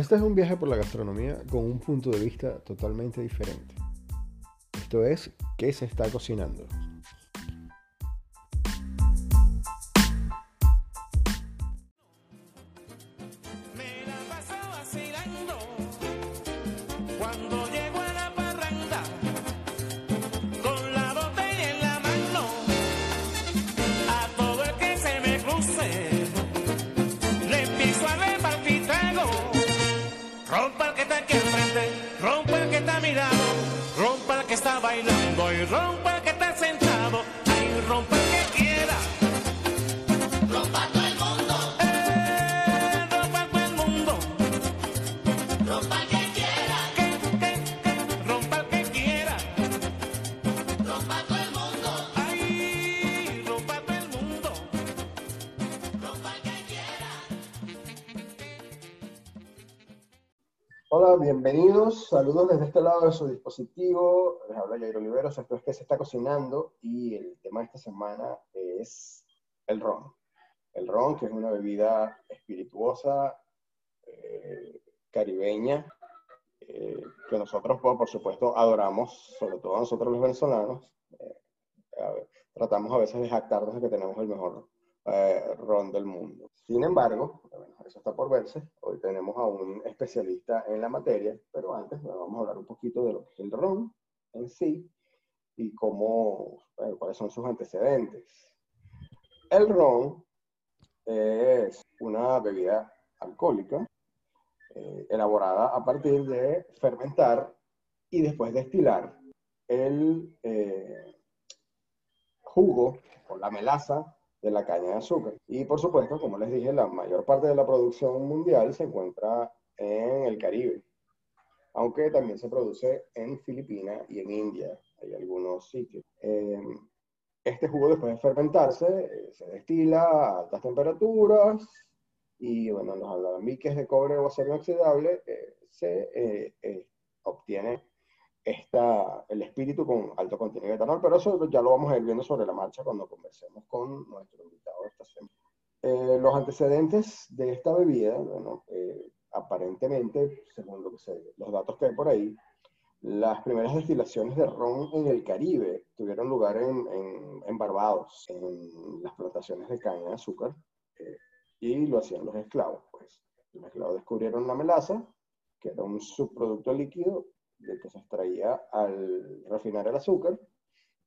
Este es un viaje por la gastronomía con un punto de vista totalmente diferente. Esto es, ¿qué se está cocinando? Saludos desde este lado de su dispositivo. Les habla Jair Oliveros. Esto es que se está cocinando y el tema de esta semana es el ron. El ron, que es una bebida espirituosa, eh, caribeña, eh, que nosotros, pues, por supuesto, adoramos, sobre todo nosotros los venezolanos. Eh, tratamos a veces de jactarnos de que tenemos el mejor ron del mundo. Sin embargo, bueno, eso está por verse. Hoy tenemos a un especialista en la materia, pero antes bueno, vamos a hablar un poquito de lo que es el ron en sí y cómo, bueno, cuáles son sus antecedentes. El ron es una bebida alcohólica eh, elaborada a partir de fermentar y después destilar el eh, jugo o la melaza de la caña de azúcar. Y por supuesto, como les dije, la mayor parte de la producción mundial se encuentra en el Caribe, aunque también se produce en Filipinas y en India, hay algunos sitios. Eh, este jugo después de fermentarse eh, se destila a altas temperaturas y bueno, en los alambiques de cobre o acero inoxidable eh, se eh, eh, obtiene esta, el espíritu con alto contenido de etanol, pero eso ya lo vamos a ir viendo sobre la marcha cuando conversemos con nuestro invitado de esta semana. Eh, los antecedentes de esta bebida, bueno, eh, aparentemente, según lo que se, los datos que hay por ahí, las primeras destilaciones de ron en el Caribe tuvieron lugar en, en, en Barbados, en las plantaciones de caña de azúcar, eh, y lo hacían los esclavos. Pues los esclavos descubrieron la melaza, que era un subproducto líquido del que se extraía al refinar el azúcar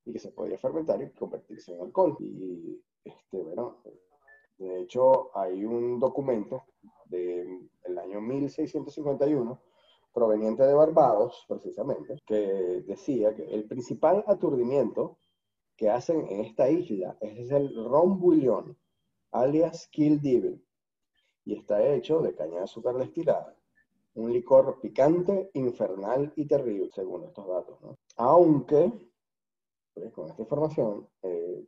y que se podía fermentar y convertirse en alcohol. Y este, bueno, de hecho hay un documento del año 1651 proveniente de Barbados, precisamente, que decía que el principal aturdimiento que hacen en esta isla es el ron bouillon, alias Kill Devil, y está hecho de caña de azúcar destilada un licor picante, infernal y terrible, según estos datos. ¿no? Aunque, pues, con esta información, eh,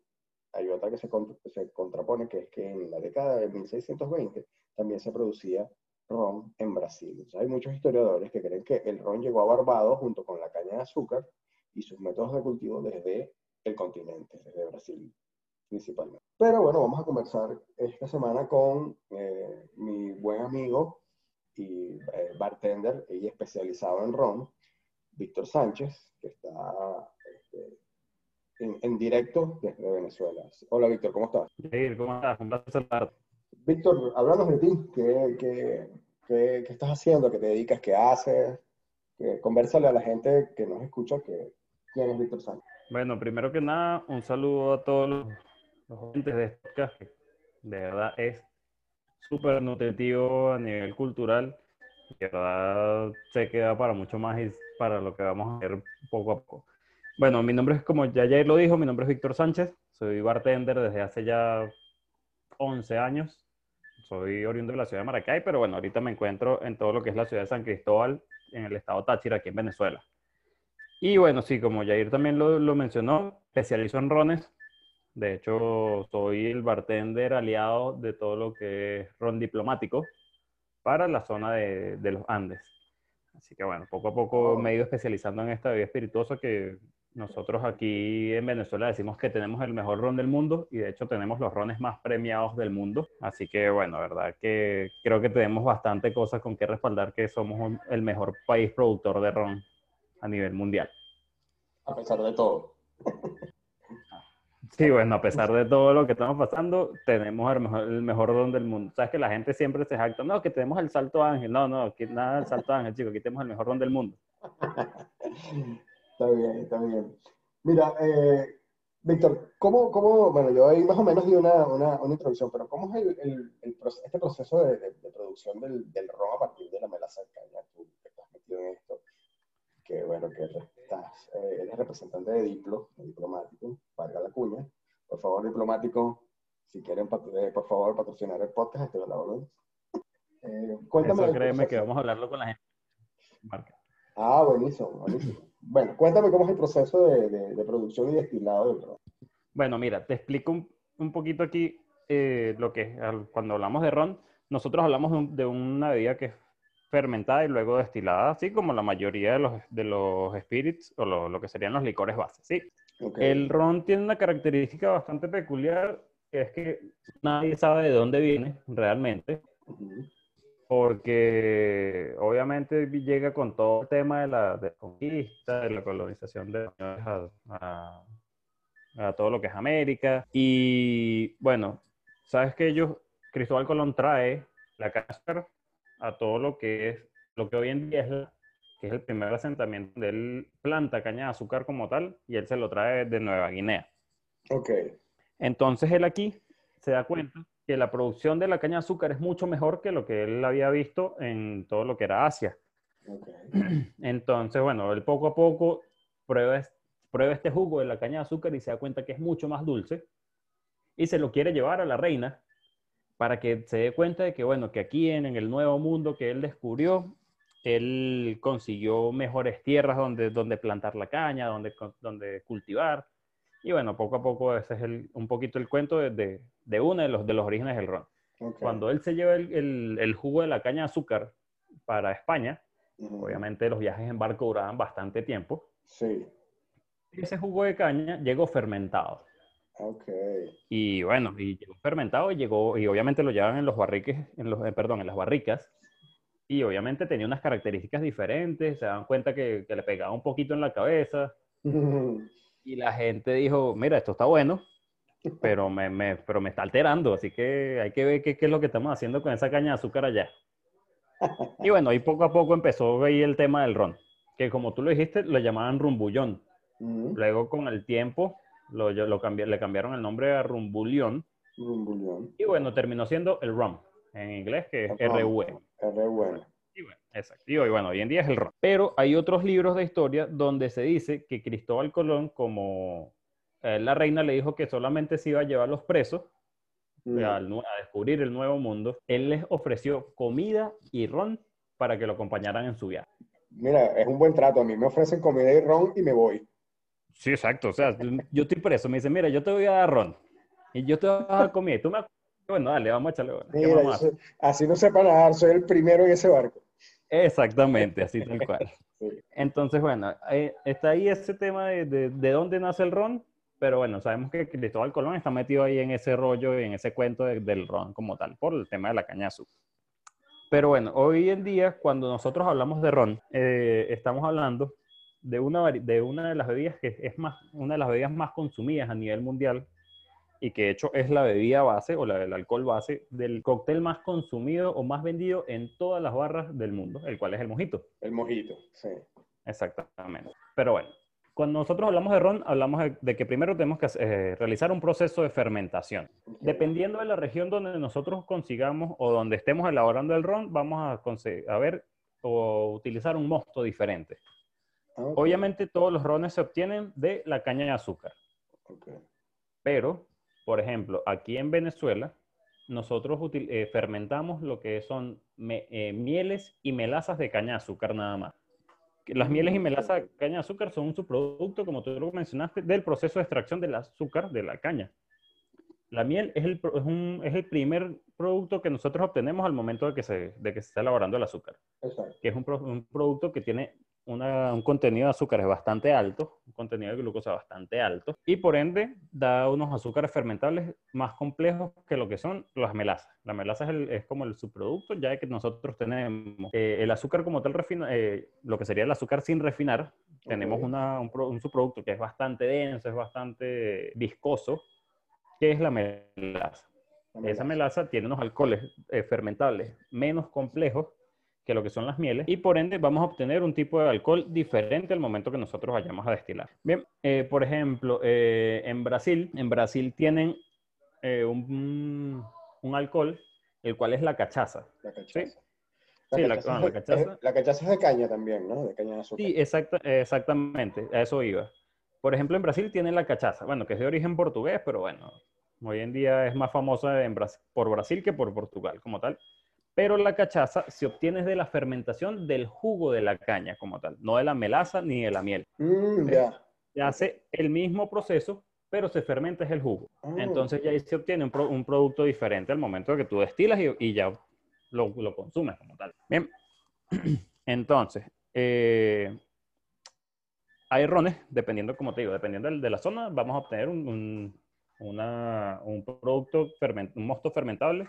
hay otra que se, se, contrapone, que es que en la década de 1620 también se producía ron en Brasil. Hay muchos historiadores que creen que el ron llegó a Barbados junto con la caña de azúcar y sus métodos de cultivo desde el continente, desde Brasil principalmente. Pero bueno, vamos a conversar esta semana con eh, mi buen amigo y eh, bartender y especializado en ron, Víctor Sánchez, que está este, en, en, directo desde Venezuela. Hola Víctor, ¿cómo estás? Jair, ¿cómo estás? Un placer saludarte. Víctor, háblanos de ti. ¿Qué, qué, qué, qué estás haciendo? ¿Qué te dedicas? ¿Qué haces? Conversale a la gente que nos escucha que, quién es Víctor Sánchez. Bueno, primero que nada, un saludo a todos los, los oyentes de este podcast, que de verdad es súper nutritivo a nivel cultural de verdad se queda para mucho más y para lo que vamos a ver poco a poco. Bueno, mi nombre es, como ya Jair lo dijo, mi nombre es Víctor Sánchez, soy bartender desde hace ya 11 años, soy oriundo de la ciudad de Maracay, pero bueno, ahorita me encuentro en todo lo que es la ciudad de San Cristóbal, en el estado Táchira, aquí en Venezuela. Y bueno, sí, como Jair también lo, lo mencionó, especializo en rones, de hecho, soy el bartender aliado de todo lo que es ron diplomático para la zona de, de los Andes. Así que bueno, poco a poco me he ido especializando en esta bebida espirituosa que Nosotros aquí en Venezuela decimos que tenemos el mejor ron del mundo y de hecho tenemos los rones más premiados del mundo. Así que bueno, verdad que creo que tenemos bastante cosas con que respaldar que somos el mejor país productor de ron a nivel mundial. A pesar de todo. Sí, bueno, a pesar de todo lo que estamos pasando, tenemos el mejor, el mejor ron del mundo. Sabes que la gente siempre se jacta, no, que tenemos el Salto Ángel. No, no, aquí nada del Salto Ángel, chicos, aquí tenemos el mejor ron del mundo. Está bien, está bien. Mira, eh, Víctor, ¿cómo, cómo, bueno, yo ahí más o menos di una, una, una introducción, pero ¿cómo es el, el, el este proceso de, de- de producción del, del ron a partir de la melaza de caña? Tú que estás metido en esto, que bueno, que estás, eh, eres representante de Diplo, de diplomático, valga la cuña. Por favor, diplomático, si quieren, eh, por favor, patrocinar el podcast, estoy a la orden. Eh, cuéntame Eso créeme que vamos a hablarlo con la gente. Marca. Ah, buenísimo, buenísimo. Bueno, cuéntame cómo es el proceso de, de- de producción y destilado del ron. Bueno, mira, te explico un, un poquito aquí eh, lo que es, cuando hablamos de ron, nosotros hablamos de, un- de una bebida que es fermentada y luego destilada, así como la mayoría de los, de los spirits o lo, lo que serían los licores bases, ¿sí? El ron tiene una característica bastante peculiar, que es que nadie sabe de dónde viene realmente, porque obviamente llega con todo el tema de la, de conquista, de la colonización de a, a- a todo lo que es América. Y bueno, sabes que ellos, Cristóbal Colón trae la azúcar a todo lo que es, lo que hoy en día es, la- que es el primer asentamiento él planta caña de azúcar como tal, y él se lo trae de Nueva Guinea. Ok. Entonces él aquí se da cuenta que la producción de la caña de azúcar es mucho mejor que lo que él había visto en todo lo que era Asia. Ok. Entonces, bueno, él poco a poco prueba, prueba este jugo de la caña de azúcar y se da cuenta que es mucho más dulce y se lo quiere llevar a la reina para que se dé cuenta de que, bueno, que aquí en, en el nuevo mundo que él descubrió, él consiguió mejores tierras donde, donde plantar la caña, donde, donde cultivar. Y bueno, poco a poco ese es el- un poquito el cuento de, de, de uno de los, de los orígenes del ron. Cuando él se lleva el, el- el jugo de la caña de azúcar para España, obviamente los viajes en barco duraban bastante tiempo, Sí. ese jugo de caña llegó fermentado. Ok. Y bueno, y llegó fermentado y llegó, y obviamente lo llevaban en los barriques, en los, eh, perdón, en las barricas. Y obviamente tenía unas características diferentes, se dan cuenta que, que le pegaba un poquito en la cabeza. Y la gente dijo, mira, esto está bueno, pero me, me- pero me está alterando, así que hay que ver qué, qué es lo que estamos haciendo con esa caña de azúcar allá. Y bueno, ahí poco a poco empezó ahí el tema del ron, que como tú lo dijiste, lo llamaban rumbullón. Ujú. Luego con el tiempo lo, lo cambi- le cambiaron el nombre a rumbulión Un bullón. y bueno, terminó siendo el rum, en inglés que es rum. RUE. R bueno. Y bueno, exacto. Y hoy, bueno, hoy en día es el ron. Pero hay otros libros de historia donde se dice que Cristóbal Colón, como eh, la reina le dijo que solamente se iba a llevar los presos Mm. nu- a descubrir el nuevo mundo, él les ofreció comida y ron para que lo acompañaran en su viaje. Mira, es un buen trato. A mí me ofrecen comida y ron y me voy. Sí, exacto. O sea, yo estoy preso. Me dice, mira, yo te voy a dar ron y yo te voy a dar comida. Y tú me bueno, dale, vamos a echarle. bueno, ¿qué Mira, vamos a así no sé para nadar, soy el primero en ese barco. Exactamente, así tal cual. Entonces, bueno, eh, está ahí ese tema de, de, de dónde nace el ron, pero bueno, sabemos que Cristóbal Colón está metido ahí en ese rollo y en ese cuento de- del ron como tal, por el tema de la caña azúcar. Pero bueno, hoy en día, cuando nosotros hablamos de ron, eh, estamos hablando de una, de una de las bebidas que es más, una de las bebidas más consumidas a nivel mundial y que de hecho es la bebida base o la del alcohol base del cóctel más consumido o más vendido en todas las barras del mundo, el cual es el mojito. El mojito, sí. Exactamente. Pero bueno, cuando nosotros hablamos de ron, hablamos de, de que primero tenemos que eh, realizar un proceso de fermentación. Dependiendo de la región donde nosotros consigamos o donde estemos elaborando el ron, vamos a, a ver o utilizar un mosto diferente. Ah. Obviamente todos los rones se obtienen de la caña de azúcar, pero, por ejemplo, aquí en Venezuela, nosotros util- eh, fermentamos lo que son me- eh, mieles y melazas de caña de azúcar nada más. Las mieles y melazas de caña de azúcar son un subproducto, como tú lo mencionaste, del proceso de extracción del azúcar de la caña. La miel es el, es un- es el primer producto que nosotros obtenemos al momento de que, se, de que se está elaborando el azúcar, Exacto. que es un, un producto que tiene una- un contenido de azúcares bastante alto, un contenido de glucosa bastante alto, y por ende da unos azúcares fermentables más complejos que lo que son las melazas. La melaza es, el- es como el subproducto ya que nosotros tenemos. Eh, el azúcar como tal, refina- eh, lo que sería el azúcar sin refinar, tenemos Ok. una- un, pro- un subproducto que es bastante denso, es bastante viscoso, que es la melaza. La Esa melaza. melaza tiene unos alcoholes eh, fermentables menos complejos que lo que son las mieles y por ende vamos a obtener un tipo de alcohol diferente al momento que nosotros vayamos a destilar. Bien, eh, por ejemplo, eh, en Brasil, en Brasil tienen eh, un, un alcohol, el cual es la cachaza. La cachaza. Sí. Sí, la- cachaza bueno, es la de- cachaza. es- la cachaza es de caña también, ¿no? De caña de azúcar. Sí, exacta, exactamente, a eso iba. Por ejemplo, en Brasil tienen la cachaza, bueno, que es de origen portugués, pero bueno, hoy en día es más famosa en por Brasil que por Portugal como tal. Pero la cachaza se obtiene de la fermentación del jugo de la caña como tal, no de la melaza ni de la miel. Mm, ya. Se hace el mismo proceso, pero se fermenta es el jugo. Ah, Entonces ya ahí se obtiene un, pro- un producto diferente al momento de que tú destilas y, y ya lo, lo consumes como tal. Bien, entonces, eh, hay rones, dependiendo, como te digo, dependiendo de la zona, vamos a obtener un, un- una- un producto, ferment- un mosto fermentable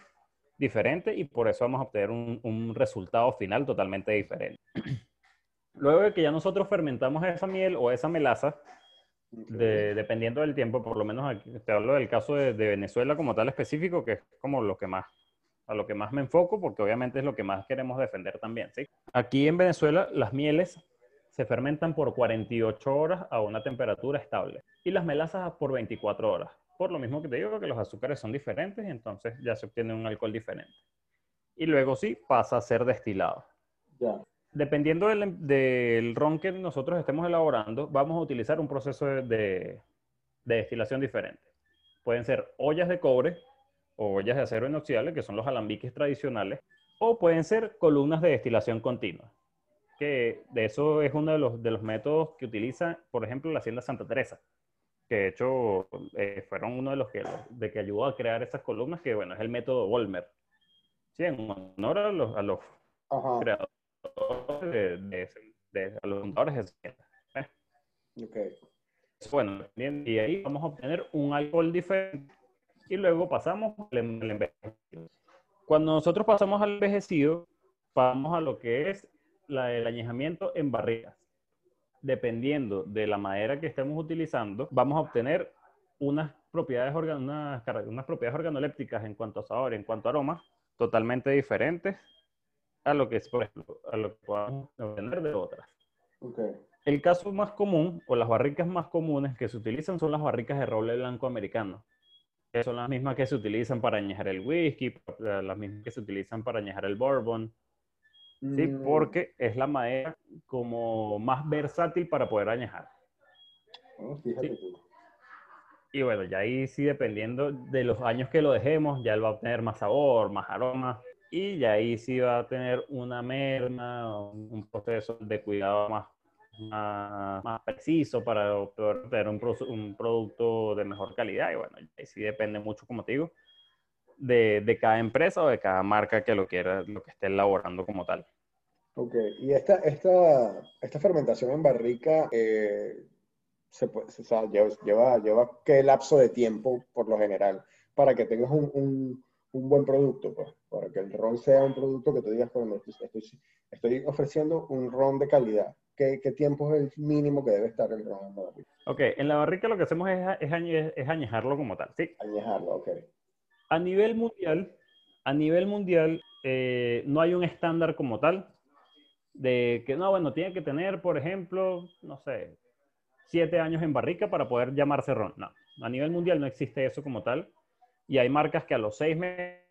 diferente y por eso vamos a obtener un, un resultado final totalmente diferente. Luego de que ya nosotros fermentamos esa miel o esa melaza, de- dependiendo del tiempo, por lo menos aquí, te hablo del caso de, de Venezuela como tal específico, que es como lo que más, a lo que más me enfoco, porque obviamente es lo que más queremos defender también, ¿sí? Aquí en Venezuela las mieles se fermentan por 48 horas a una temperatura estable y las melazas por 24 horas. Por lo mismo que te digo que los azúcares son diferentes y entonces ya se obtiene un alcohol diferente. Y luego sí pasa a ser destilado. Dependiendo del, del ron que nosotros estemos elaborando, vamos a utilizar un proceso de, de- de destilación diferente. Pueden ser ollas de cobre o ollas de acero inoxidable, que son los alambiques tradicionales, o pueden ser columnas de destilación continua, que de eso es uno de los, de los métodos que utiliza, por ejemplo, la Hacienda Santa Teresa, que de hecho eh, fueron uno de los que, de que ayudó a crear esas columnas, que bueno, es el método Volmer. Sí, en honor a los, a los creadores de, de, de- a los fundadores de esa tienda. Ok. Bueno, y ahí vamos a obtener un alcohol diferente y luego pasamos al em- al envejecido. Cuando nosotros pasamos al envejecido, vamos a lo que es la, el añejamiento en barricas. Dependiendo de la madera que estemos utilizando, vamos a obtener unas propiedades, organ- unas, unas propiedades organolépticas en cuanto a sabor, en cuanto a aroma, totalmente diferentes a lo que es, por ejemplo, a lo que podamos obtener de otras. Ok. El caso más común o las barricas más comunes que se utilizan son las barricas de roble blanco americano, que son las mismas que se utilizan para añejar el whisky, las mismas que se utilizan para añejar el bourbon, ¿sí? Mm, Porque es la madera como más versátil para poder añejar. oh, fíjate sí. tú. Y bueno, ya ahí sí dependiendo de los años que lo dejemos, ya él va a obtener más sabor, más aroma, y ya ahí sí va a tener una merma, un proceso de cuidado más, más, más preciso para poder tener un, un producto de mejor calidad. Y bueno, ahí sí depende mucho, como te digo, de, de cada empresa o de cada marca que lo quiera, lo que esté elaborando como tal. Ok, y esta, esta, esta fermentación en barrica eh, se puede- o sea, lleva, lleva, lleva qué lapso de tiempo por lo general para que tengas un, un- un buen producto, pues, para que el ron sea un producto que tú digas, bueno, estoy, estoy, ofreciendo un ron de calidad. ¿Qué, qué tiempo es el mínimo que debe estar el ron en la barrica? Ok, en la barrica lo que hacemos es, es, añe- es añejarlo como tal, ¿sí? Añejarlo, ok. A nivel mundial, a nivel mundial, eh, no hay un estándar como tal de que no, bueno, tiene que tener, por ejemplo, no sé, siete años en barrica para poder llamarse ron. No, a nivel mundial no existe eso como tal. Y hay marcas que a los seis meses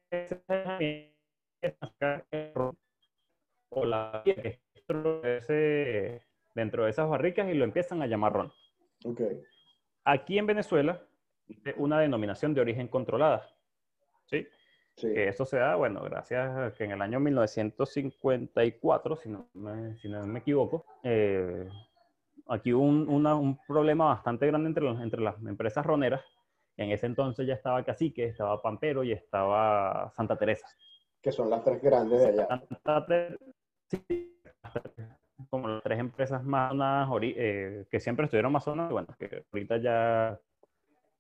o la dentro de, ese- dentro de esas barricas y lo empiezan a llamar ron. Ok, Aquí en Venezuela, una denominación de origen controlada. ¿Sí? Sí. Que eso se da, bueno, gracias a que en el año 1954, si no me, si no me equivoco, eh, aquí hubo un, una- un problema bastante grande entre, los- entre las empresas roneras. En ese entonces ya estaba Cacique, estaba Pampero y estaba Santa Teresa. Que son las tres grandes de allá. Santa Teresa, sí, como las tres empresas más eh, que siempre estuvieron más sonadas, bueno, que ahorita ya,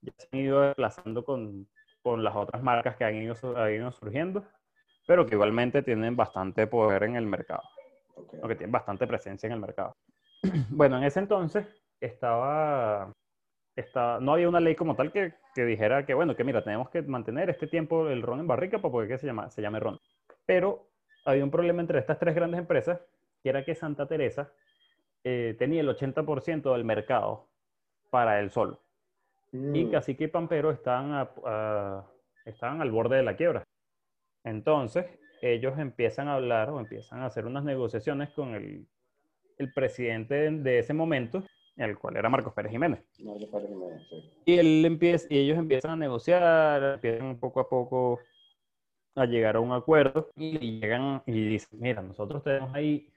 ya se han ido desplazando con, con las otras marcas que han ido, su- han ido surgiendo, pero que igualmente tienen bastante poder en el mercado, o que tienen bastante presencia en el mercado. Bueno, en ese entonces estaba, estaba, no había una ley como tal que, que dijera que, bueno, que mira, tenemos que mantener este tiempo el ron en barrica para poder que se, llama, se llame ron. Pero había un problema entre estas tres grandes empresas, que era que Santa Teresa eh, tenía el 80% del mercado para él solo. Y Mm, Cacique y Pampero estaban, a- al borde de la quiebra. Entonces, ellos empiezan a hablar o empiezan a hacer unas negociaciones con el, el presidente de, ese momento, el cual era Marcos Pérez Jiménez. parece que me- sí. Y, él empieza, y ellos empiezan a negociar, empiezan poco a poco a llegar a un acuerdo y llegan y dicen, mira, nosotros tenemos ahí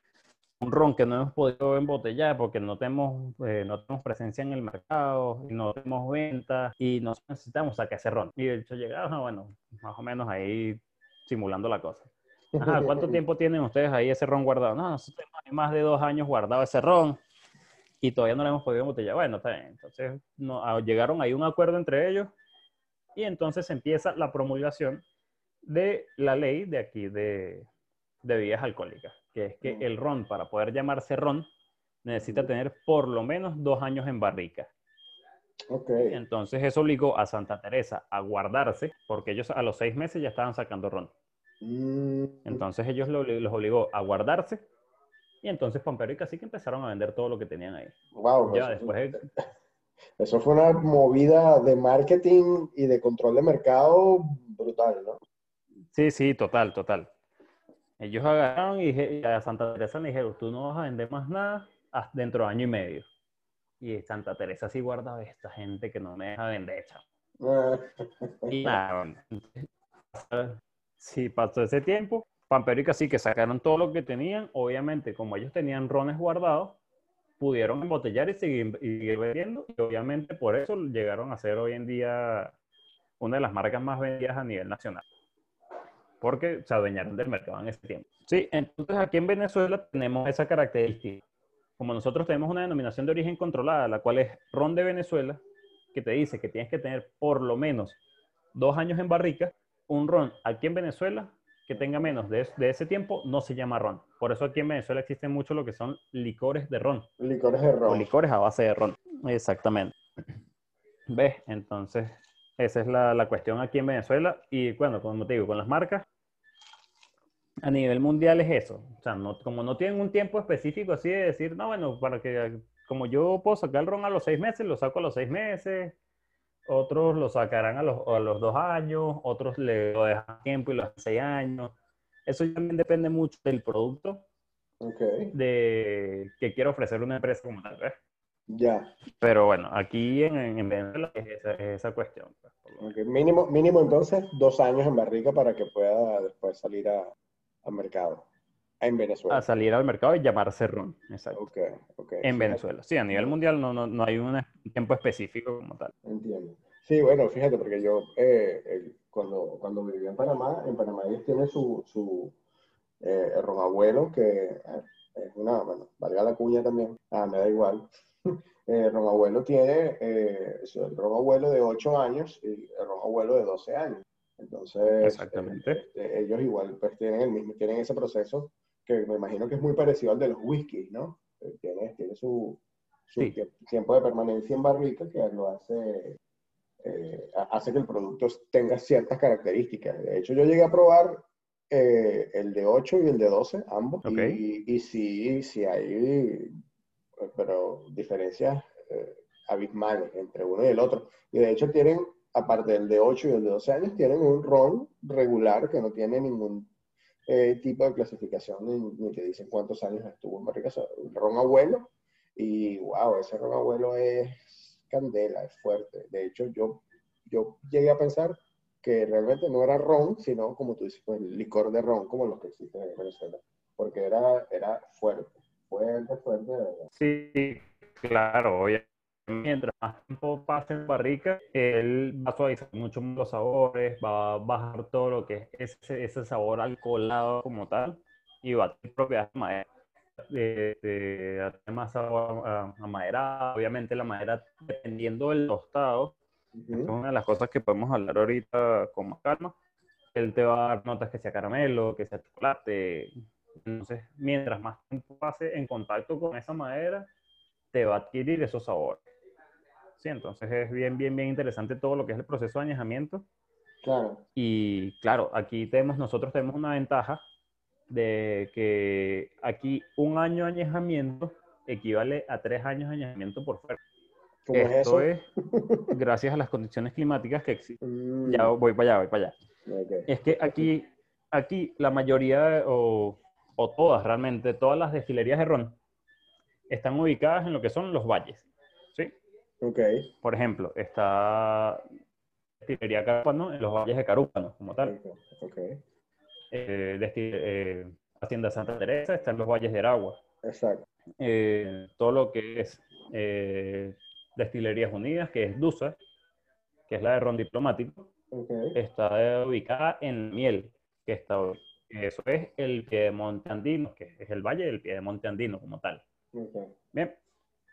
un ron que no hemos podido embotellar porque no tenemos, eh, no tenemos presencia en el mercado, no tenemos ventas y nos necesitamos sacar ese ron. Y de hecho llegaron, bueno, más o menos ahí simulando la cosa. Ajá, ¿cuánto tiempo tienen ustedes ahí ese ron guardado? No, nosotros tenemos más de dos años guardado ese ron y todavía no lo hemos podido embotellar. Bueno, está bien. Entonces no, ah, llegaron ahí un acuerdo entre ellos y entonces empieza la promulgación de la ley de aquí de, de bebidas alcohólicas, que es que Mm. el ron, para poder llamarse ron, necesita tener por lo menos dos años en barrica. Ok. Entonces eso obligó a Santa Teresa a guardarse, porque ellos a los seis meses ya estaban sacando ron. Mm, Entonces ellos lo- los obligó a guardarse y entonces Pampero y Cacique empezaron a vender todo lo que tenían ahí. wow, Ya eso, después, eso fue una movida de marketing y de control de mercado brutal, ¿no? sí, sí, total, total. Ellos agarraron y a Santa Teresa le dijeron, tú no vas a vender más nada hasta dentro de año y medio. Y Santa Teresa sí guarda esta gente que no me deja vender, Y nada, sí, pasó ese tiempo. Pampero y Cacique sacaron todo lo que tenían. Obviamente, como ellos tenían rones guardados, pudieron embotellar y seguir, y seguir vendiendo. Y obviamente por eso llegaron a ser hoy en día una de las marcas más vendidas a nivel nacional. Porque se adueñaron del mercado en ese tiempo. Sí, entonces aquí en Venezuela tenemos esa característica. Como nosotros tenemos una denominación de origen controlada, la cual es ron de Venezuela, que te dice que tienes que tener por lo menos dos años en barrica, un ron aquí en Venezuela que tenga menos de, de ese tiempo no se llama ron. Por eso aquí en Venezuela existen mucho lo que son licores de ron licores de o ron. licores a base de ron. Exactamente. ¿Ves? Entonces, esa es la, la cuestión aquí en Venezuela. Y bueno, como te digo, con las marcas, a nivel mundial es eso. O sea, no, como no tienen un tiempo específico así de decir, no, bueno, para que, como yo puedo sacar el ron a los seis meses, lo saco a los seis meses. Otros lo sacarán a los, a los dos años, otros le lo dejan tiempo y los seis años. Eso también depende mucho del producto de que quiere ofrecer una empresa como tal, ¿ves? Ya. Pero bueno, aquí en, en Venezuela es esa, es esa cuestión. pues, por lo menos. Ok, Mínimo, mínimo entonces dos años en barrica para que pueda después salir a, al mercado. En Venezuela. A salir al mercado y llamarse ron, exacto. Ok, ok. En Fíjate, Venezuela. Sí, a nivel mundial no, no, no hay un tiempo específico como tal. Entiendo. Sí, bueno, fíjate, porque yo eh, el- cuando, cuando vivía en Panamá, en Panamá ellos tienen su, su eh, ron abuelo, que eh, es una, bueno, valga la cuña también, ah, me da igual. Eh, ron abuelo tiene eh, el ron abuelo de 8 años y el ron abuelo de 12 años. Entonces, Exactamente. eh, este, ellos igual pues tienen el mismo, tienen ese proceso que me imagino que es muy parecido al de los whiskies, ¿no? Eh, Tiene, tiene su, su Sí. tie- tiempo de permanencia en barrica que lo hace eh, ha- hace que el producto tenga ciertas características. De hecho, yo llegué a probar eh, el de 8 y el de 12, ambos, Ok. y, y sí, sí hay, eh, pero diferencias eh, abismales entre uno y el otro. Y de hecho tienen, aparte del de 8 y el de 12 años, tienen un ron regular que no tiene ningún eh, tipo de clasificación, ni, ni te dicen cuántos años estuvo en sea, el ron abuelo, y wow, ese ron abuelo es candela, es fuerte. De hecho, yo, yo llegué a pensar que realmente no era ron, sino como tú dices, pues, licor de ron, como los que existen en Venezuela, porque era, era fuerte, fuerte, fuerte, de verdad. Sí, claro, obviamente. Mientras más tiempo pase en barrica, él va a suavizar mucho los sabores, va a bajar todo lo que es ese, ese sabor alcoholado como tal y va a tener propiedades de madera. de, de- tener más sabor a, a madera. Obviamente la madera, dependiendo del tostado, Ujú. es una de las cosas que podemos hablar ahorita con más calma. Él te va a dar notas que sea caramelo, que sea chocolate. Entonces, mientras más tiempo pase en contacto con esa madera, te va a adquirir esos sabores. Sí, entonces es bien, bien, bien interesante todo lo que es el proceso de añejamiento. Claro. Y claro, aquí tenemos, nosotros tenemos una ventaja de que aquí un año de añejamiento equivale a tres años de añejamiento por fuera. ¿Cómo es Esto eso? es gracias a las condiciones climáticas que existen. Mm, Ya voy para allá, voy para allá. ok. Es que aquí, aquí la mayoría o, o todas realmente, todas las destilerías de ron están ubicadas en lo que son los valles. ¿sí? Ok. Por ejemplo, está destilería Carúpano en los valles de Carúpano, como tal. Ok. Eh, eh, Hacienda Santa Teresa está en los valles de Aragua. Exacto. Eh, todo lo que es Destilerías Unidas, que es DUSA, que es la de ron diplomático, está ubicada en Miel, que está, eso es el Piedemonte Andino, que es el valle del Piedemonte Andino como tal. ok. Bien,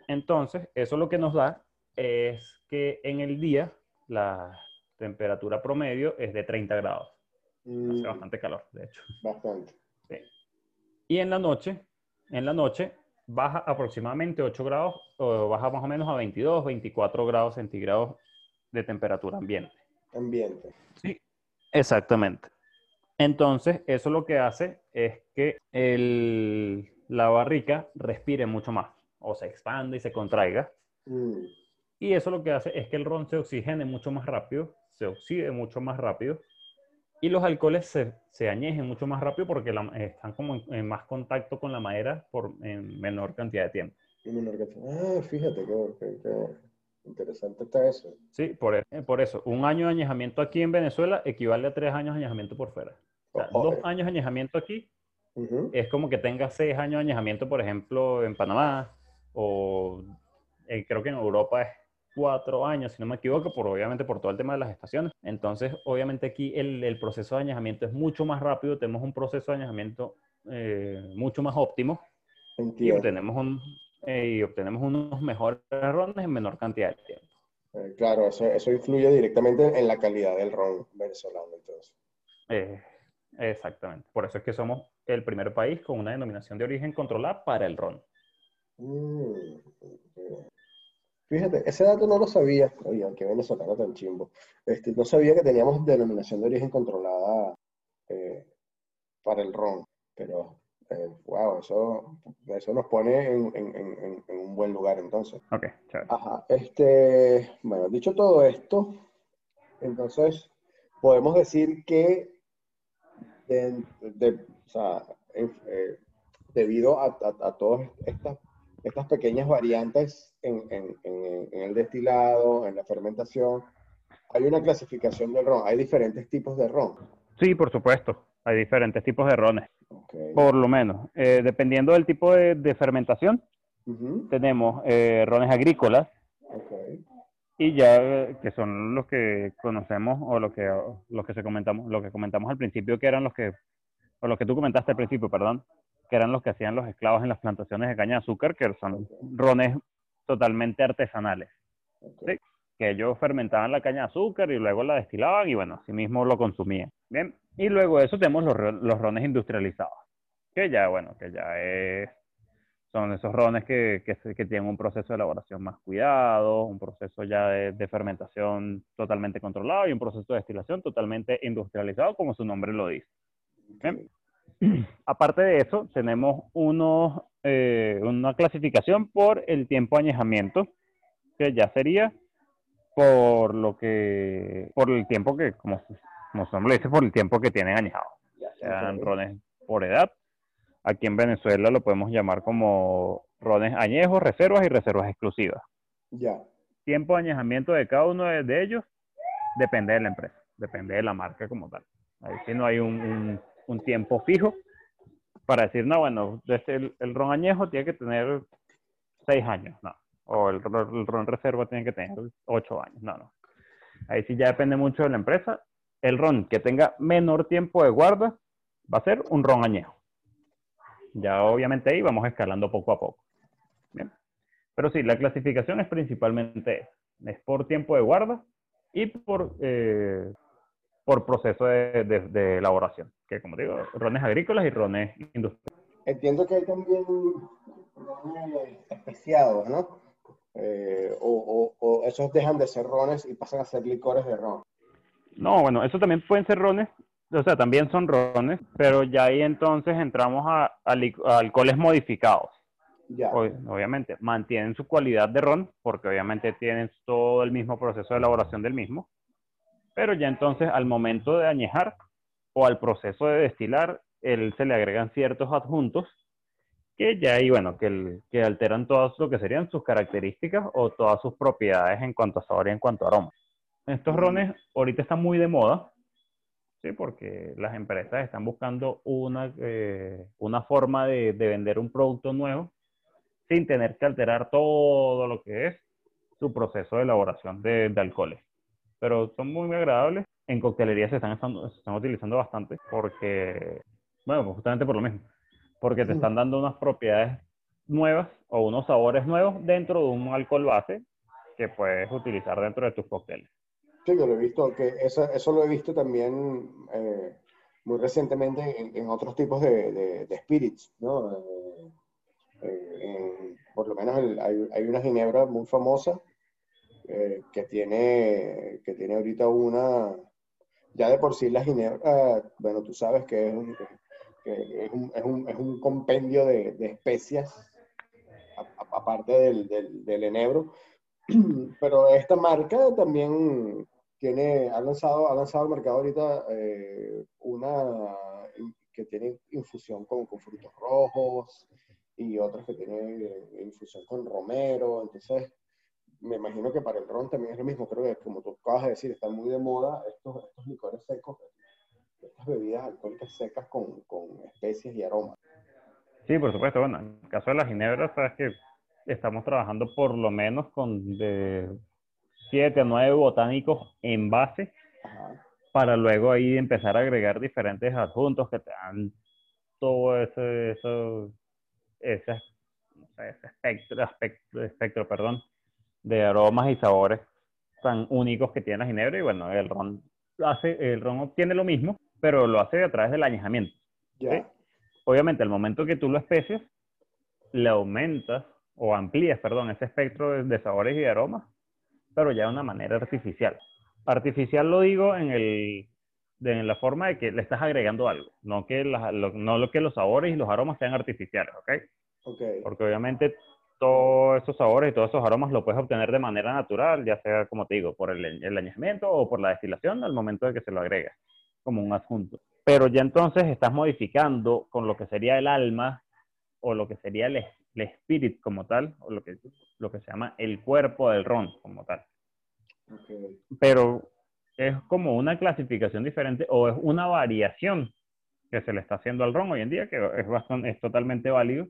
entonces eso lo que nos da es que en el día la temperatura promedio es de 30 grados, Mm, hace bastante calor, de hecho. bastante. Sí. Y en la noche, en la noche baja aproximadamente 8 grados, o baja más o menos a 22, 24 grados centígrados de temperatura ambiente. Ambiente. Sí, exactamente. Entonces, eso lo que hace es que el- la barrica respire mucho más, o se expande y se contraiga. Mm, Y eso lo que hace es que el ron se oxigene mucho más rápido, se oxide mucho más rápido, y los alcoholes se, se añejen mucho más rápido porque la- están como en, en más contacto con la madera por en menor cantidad de tiempo. menor Ah, fíjate qué, qué- qué interesante está eso. Sí, por, e- por eso, un año de añejamiento aquí en Venezuela equivale a tres años de añejamiento por fuera. O sea, Oh, dos eh. años de añejamiento aquí Ujú. es como que tenga seis años de añejamiento, por ejemplo, en Panamá, o eh, creo que en Europa es cuatro años, si no me equivoco, por, obviamente por todo el tema de las estaciones. Entonces, obviamente aquí el, el proceso de añejamiento es mucho más rápido, tenemos un proceso de añejamiento eh, mucho más óptimo y Entiendo. obtenemos, un, eh, y obtenemos unos mejores rones en menor cantidad de tiempo. Eh, claro, eso, eso influye directamente en la calidad del ron venezolano, entonces. Eh, exactamente. Por eso es que somos el primer país con una denominación de origen controlada para el ron. Mm. Fíjate, ese dato no lo sabía. Oye, qué venezolano tan chimbo. Este, no sabía que teníamos denominación de origen controlada eh, para el ron. Pero, eh, wow, eso, eso nos pone en, en- en- en- en un buen lugar entonces. Ok, chévere. Ajá, este, bueno, dicho todo esto, entonces podemos decir que de- de- o sea, en- eh, debido a, a- a todas estas, estas pequeñas variantes en, en- en- en el destilado, en la fermentación, hay una clasificación del ron, hay diferentes tipos de ron. Sí, por supuesto. Hay diferentes tipos de rones, por lo menos. Eh, dependiendo del tipo de, de fermentación, tenemos eh, rones agrícolas y ya eh, que son los que conocemos o lo que, los que se comentamos, lo que comentamos al principio, que eran los que, o los que tú comentaste al principio, perdón, que eran los que hacían los esclavos en las plantaciones de caña de azúcar, que son rones totalmente artesanales. Sí. Que ellos fermentaban la caña de azúcar y luego la destilaban y bueno, así mismo lo consumían. Bien, y luego de eso tenemos los, los rones industrializados, que ya, bueno, que ya es, son esos rones que, que, que tienen un proceso de elaboración más cuidado, un proceso ya de, de fermentación totalmente controlado y un proceso de destilación totalmente industrializado, como su nombre lo dice. Bien. Aparte de eso, tenemos unos, eh, una clasificación por el tiempo de añejamiento, que ya sería por lo que, por el tiempo que, como, como su nombre dice, por el tiempo que tienen añejado. Ya sean rones por edad. Aquí en Venezuela lo podemos llamar como rones añejos, reservas y reservas exclusivas. Ya, Tiempo de añejamiento de cada uno de, ellos depende de la empresa, depende de la marca como tal. Ahí sí no hay un, un- un tiempo fijo para decir, no, bueno, el, el ron añejo tiene que tener seis años, no. O el, ron- el ron reserva tiene que tener ocho años, no, no. Ahí sí ya depende mucho de la empresa. El ron que tenga menor tiempo de guarda va a ser un ron añejo. Ya obviamente ahí vamos escalando poco a poco. Bien. Pero sí, la clasificación es principalmente. Es por tiempo de guarda y por, eh, por proceso de, de- de elaboración. Que como digo, rones agrícolas y rones industriales. Entiendo que hay también rones especiados, ¿no? Eh, o, o- o esos dejan de ser rones y pasan a ser licores de ron. No, bueno, eso también pueden ser rones, o sea, también son rones, pero ya ahí entonces entramos a, a lic- a alcoholes modificados. Ya. Ob- obviamente, mantienen su cualidad de ron, porque obviamente tienen todo el mismo proceso de elaboración del mismo, pero ya entonces al momento de añejar o al proceso de destilar, él, se le agregan ciertos adjuntos que ya ahí, bueno, que, el- que alteran todas lo que serían sus características o todas sus propiedades en cuanto a sabor y en cuanto a aroma. Estos rones ahorita están muy de moda, ¿sí? porque las empresas están buscando una, eh, una forma de, de vender un producto nuevo sin tener que alterar todo lo que es su proceso de elaboración de, de alcoholes. Pero son muy agradables. En coctelería se están, se están utilizando bastante porque, bueno, justamente por lo mismo, porque te están dando unas propiedades nuevas o unos sabores nuevos dentro de un alcohol base que puedes utilizar dentro de tus cócteles. Sí, yo lo he visto, que eso, eso lo he visto también eh, muy recientemente en, en otros tipos de, de- de spirits, ¿no? Eh, eh, en- por lo menos el- hay, hay una ginebra muy famosa eh, que tiene, que tiene ahorita una, ya de por sí la ginebra, bueno, tú sabes que es un, que es un, es un- es un compendio de, de especias, aparte del, del, del enebro, pero esta marca también tiene, ha lanzado, ha lanzado al mercado ahorita eh, una que tiene infusión con, con frutos rojos y otras que tienen eh, infusión con romero. Entonces, me imagino que para el ron también es lo mismo. Creo que, como tú acabas de decir, están muy de moda estos, estos licores secos, alcohólicas secas con, con especies y aromas. Sí, por supuesto. Bueno, en el caso de la ginebra, sabes que estamos trabajando por lo menos con de 7 a 9 botánicos en base Ajá. para luego ahí empezar a agregar diferentes adjuntos que te dan todo ese, eso, ese, ese espectro, aspecto- espectro perdón, de aromas y sabores tan únicos que tiene la ginebra. Y bueno, el ron, hace, el ron obtiene lo mismo, pero lo hace a través del añejamiento. Obviamente, al momento que tú lo especias, le aumentas o amplías, perdón, ese espectro de, de sabores y de aromas, pero ya de una manera artificial. Artificial lo digo en, el, de- en la forma de que le estás agregando algo, no que, las- lo, no lo que los sabores y los aromas sean artificiales, ¿ok? Ok. Porque obviamente todos esos sabores y todos esos aromas lo puedes obtener de manera natural, ya sea, como te digo, por el, el añejamiento o por la destilación al momento de que se lo agregas, como un adjunto. Pero ya entonces estás modificando con lo que sería el alma o lo que sería el, el spirit como tal, o lo que, lo que se llama el cuerpo del ron como tal. Pero es como una clasificación diferente o es una variación que se le está haciendo al ron hoy en día, que es, bastante, es totalmente válido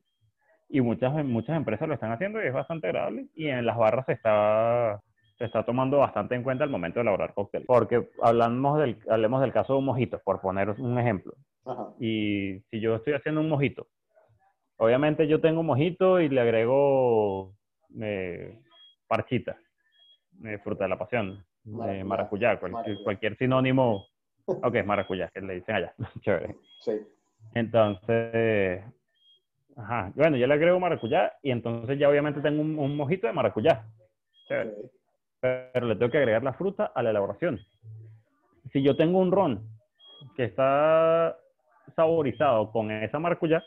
y muchas, muchas empresas lo están haciendo y es bastante agradable y en las barras se está, se está tomando bastante en cuenta al momento de elaborar cóctel. Porque hablamos del, hablemos del caso de un mojito, por poner un ejemplo. Ajá. Y si yo estoy haciendo un mojito, obviamente yo tengo un mojito y le agrego eh, parchita, eh, fruta de la pasión, eh, Maracuyá. maracuyá, cual- Maracuyá. cualquier sinónimo. Ok, maracuyá, que le dicen allá. Chévere. Sí. Entonces, ajá, bueno, yo le agrego maracuyá y entonces ya obviamente tengo un, un mojito de maracuyá. Chévere. Pero le tengo que agregar la fruta a la elaboración. Si yo tengo un ron que está saborizado con esa maracuyá,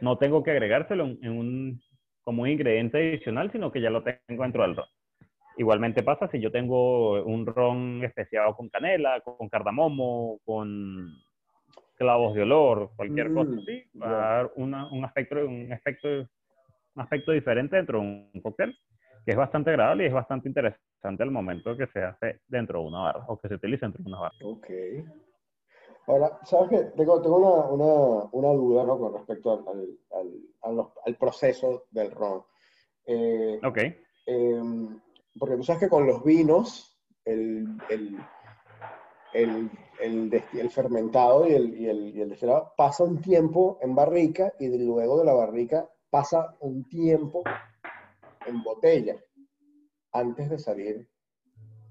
no tengo que agregárselo en, en un, como un ingrediente adicional, sino que ya lo tengo dentro del ron. Igualmente pasa si yo tengo un ron especiado con canela, con cardamomo, con clavos de olor, cualquier Mm, cosa así, va a dar una- un, aspecto, un, aspecto, un aspecto diferente dentro de un cóctel que es bastante agradable y es bastante interesante al momento que se hace dentro de una barra o que se utiliza dentro de una barra. Ok. Ahora, ¿sabes qué? Tengo, tengo una, una, una duda, ¿no? Con respecto al, al, al, a los- al proceso del ron. Eh, Ok, em, porque tú sabes que con los vinos, el, el- el, el, el fermentado y el, y, el, y el destilado pasa un tiempo en barrica y luego de la barrica pasa un tiempo en botella antes de salir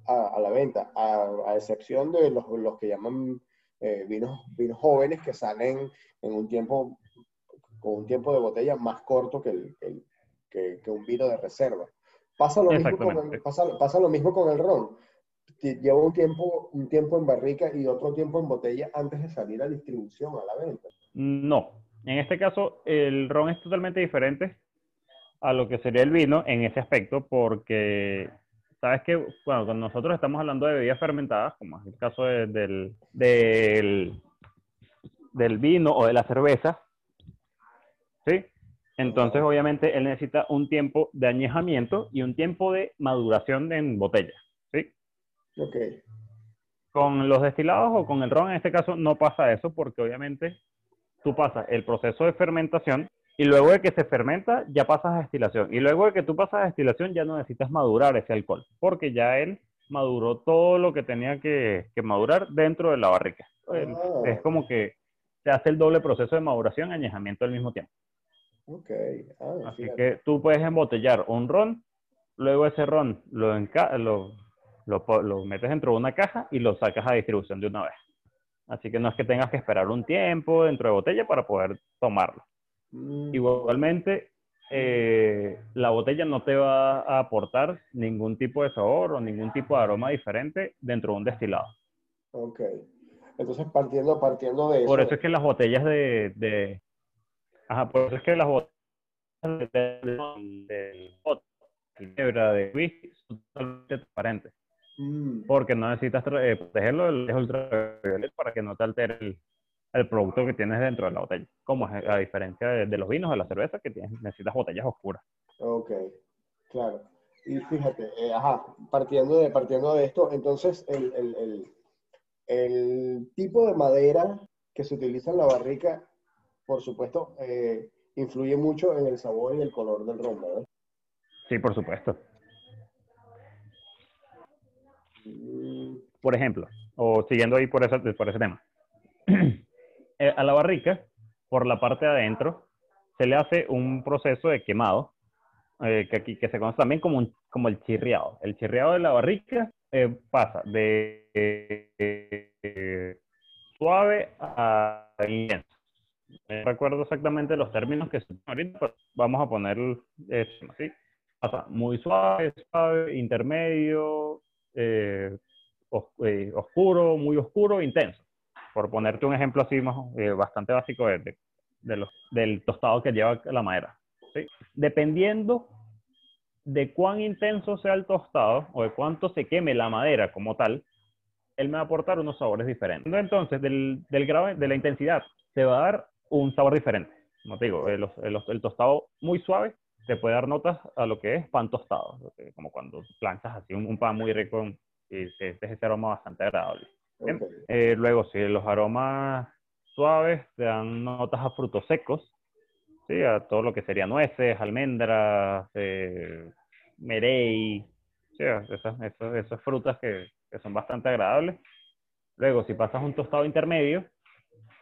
a, a la venta, a, a excepción de los, los que llaman eh, vinos, vinos jóvenes que salen en un tiempo, con un tiempo de botella más corto que, el- el- que- que un vino de reserva. Pasa lo, mismo con el, pasa, pasa lo mismo con el ron. Lleva un tiempo, un tiempo en barrica y otro tiempo en botella antes de salir a distribución, a la venta. No, en este caso el ron es totalmente diferente a lo que sería el vino en ese aspecto porque sabes que bueno, cuando nosotros estamos hablando de bebidas fermentadas, como es el caso de- del, del, del vino o de la cerveza, ¿sí? Entonces obviamente él necesita un tiempo de añejamiento y un tiempo de maduración en botella, ¿sí? Ok, Con los destilados o con el ron, en este caso, no pasa eso porque obviamente tú pasas el proceso de fermentación y luego de que se fermenta ya pasas a destilación. Y luego de que tú pasas a destilación ya no necesitas madurar ese alcohol porque ya él maduró todo lo que tenía que, que madurar dentro de la barrica. Ah. Es como que se hace el doble proceso de maduración y añejamiento al mismo tiempo. ok. Ah, Así fíjate. que tú puedes embotellar un ron, luego ese ron lo, lo, lo metes dentro de una caja y lo sacas a distribución de una vez. Así que no es que tengas que esperar un tiempo dentro de botella para poder tomarlo. Mm, Igualmente, eh, la botella no te va a aportar ningún tipo de sabor o ningún tipo de aroma diferente dentro de un destilado. Ok. Entonces, partiendo, partiendo de eso. Por eso es que las botellas de... de- ajá, por eso es que las botellas de, de, de, de ginebra, de whisky son totalmente transparentes. Mm, Porque no necesitas eh, protegerlo del ultravioleta para que no te altere el, el producto que tienes dentro de la botella. Como es a diferencia de, de los vinos o de la cerveza, que tienes, necesitas botellas oscuras. ok, claro. Y fíjate, eh, ajá, partiendo de, partiendo de esto, entonces el, el, el, el tipo de madera que se utiliza en la barrica, por supuesto, eh, influye mucho en el sabor y el color del ron, ¿verdad? Sí, por supuesto. Mm, Por ejemplo, o siguiendo ahí por ese, por ese tema. Eh, a la barrica, por la parte de adentro, se le hace un proceso de quemado, eh, que aquí que se conoce también como, un- como el chirriado. El chirriado de la barrica eh, pasa de eh, suave a intenso. No recuerdo exactamente los términos que se ahorita, pero vamos a poner eh, así. Pasa muy suave, suave, intermedio, eh, os- oscuro, muy oscuro, intenso. Por ponerte un ejemplo así más, eh, bastante básico de, de- de los- del tostado que lleva la madera. ¿sí? Dependiendo de cuán intenso sea el tostado o de cuánto se queme la madera como tal, él me va a aportar unos sabores diferentes. Entonces, del, del grado de la intensidad, se va a dar un sabor diferente. Como te digo, el, el- el tostado muy suave te puede dar notas a lo que es pan tostado, que- como cuando planchas así un, un pan muy rico y sientes ese aroma bastante agradable. Bien. Eh, luego, si los aromas suaves te dan notas a frutos secos, ¿sí? a todo lo que sería nueces, almendras, eh, merey, ¿sí? esas, esas, esas frutas que, que son bastante agradables. Luego, si pasas un tostado intermedio,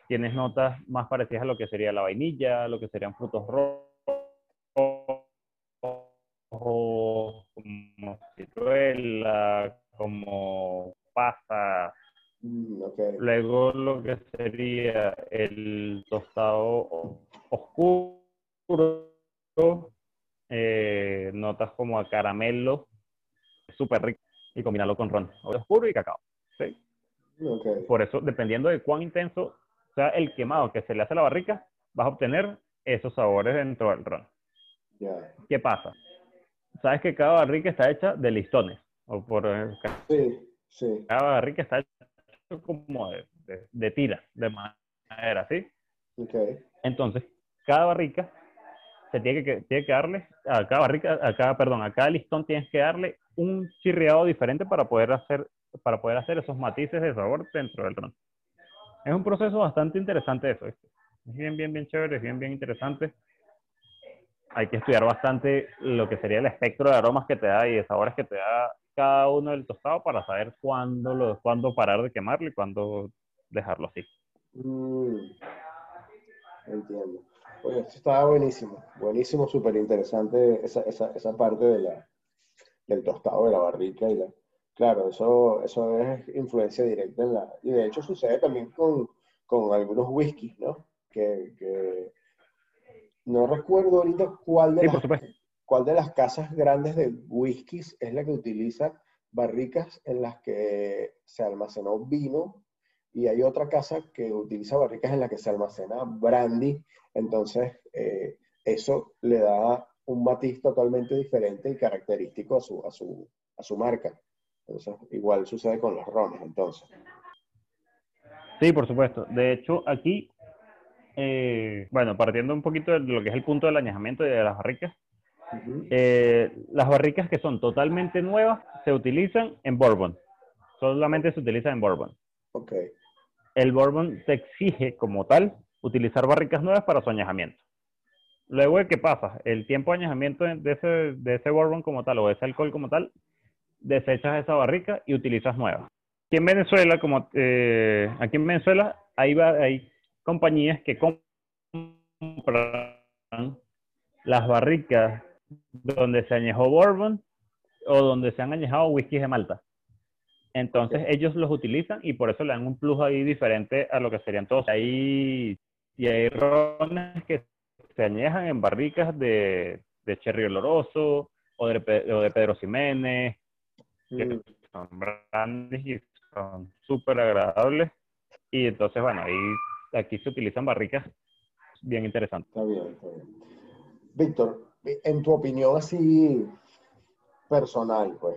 tienes notas más parecidas a lo que sería la vainilla, lo que serían frutos rojos, como ciruela, como pasa, mm, Luego lo que sería el tostado oscuro, eh, notas como a caramelo, súper rico, y combinarlo con ron, oscuro y cacao. ¿sí? ok, Por eso, dependiendo de cuán intenso sea el quemado que se le hace a la barrica, vas a obtener esos sabores dentro del ron. ¿Qué pasa? Sabes que cada barrica está hecha de listones, o por Sí, sí, cada barrica está hecha como de, de, de tira, de madera, ¿sí? Entonces, cada barrica se tiene que, tiene que darle, a cada barrica, a cada, perdón, a cada listón tienes que darle un chirriado diferente para poder hacer, para poder hacer esos matices de sabor dentro del ron. Es un proceso bastante interesante eso. Es bien, bien, bien chévere, es bien, bien interesante. Hay que estudiar bastante lo que sería el espectro de aromas que te da y de sabores que te da cada uno del tostado para saber cuándo, lo, cuándo parar de quemarlo y cuándo dejarlo así. Mm, entiendo. Oye, esto estaba buenísimo, buenísimo, súper interesante esa, esa, esa parte de la, del tostado de la barrica y la, claro, eso, eso es influencia directa en la, y de hecho sucede también con, con algunos whiskies, ¿no? Que, que no recuerdo ahorita cuál de, Sí, las, por supuesto. Cuál de las casas grandes de whiskies es la que utiliza barricas en las que se almacenó vino y hay otra casa que utiliza barricas en las que se almacena brandy. Entonces, eh, eso le da un matiz totalmente diferente y característico a su, a su, a su marca. Entonces, igual sucede con los rones, entonces. Sí, por supuesto. De hecho, aquí, eh, bueno, partiendo un poquito de lo que es el punto del añejamiento y de las barricas, Eh, las barricas que son totalmente nuevas se utilizan en bourbon. Solamente se utilizan en bourbon. Ok, El bourbon te exige como tal utilizar barricas nuevas para su añejamiento. Luego que pasa el tiempo de añejamiento de ese, de ese bourbon como tal o de ese alcohol como tal, desechas esa barrica y utilizas nuevas. Aquí en Venezuela, como eh, aquí en Venezuela, hay compañías que compran las barricas donde se añejó bourbon o donde se han añejado whiskies de Malta. Entonces ellos los utilizan y por eso le dan un plus ahí diferente a lo que serían todos. Hay, y hay rones que se añejan en barricas de, de cherry oloroso o de, o de Pedro Ximénez, que Mm, son grandes y son súper agradables. Y entonces, bueno, ahí aquí se utilizan barricas bien interesantes. está bien, está bien. Víctor, en tu opinión así personal, pues,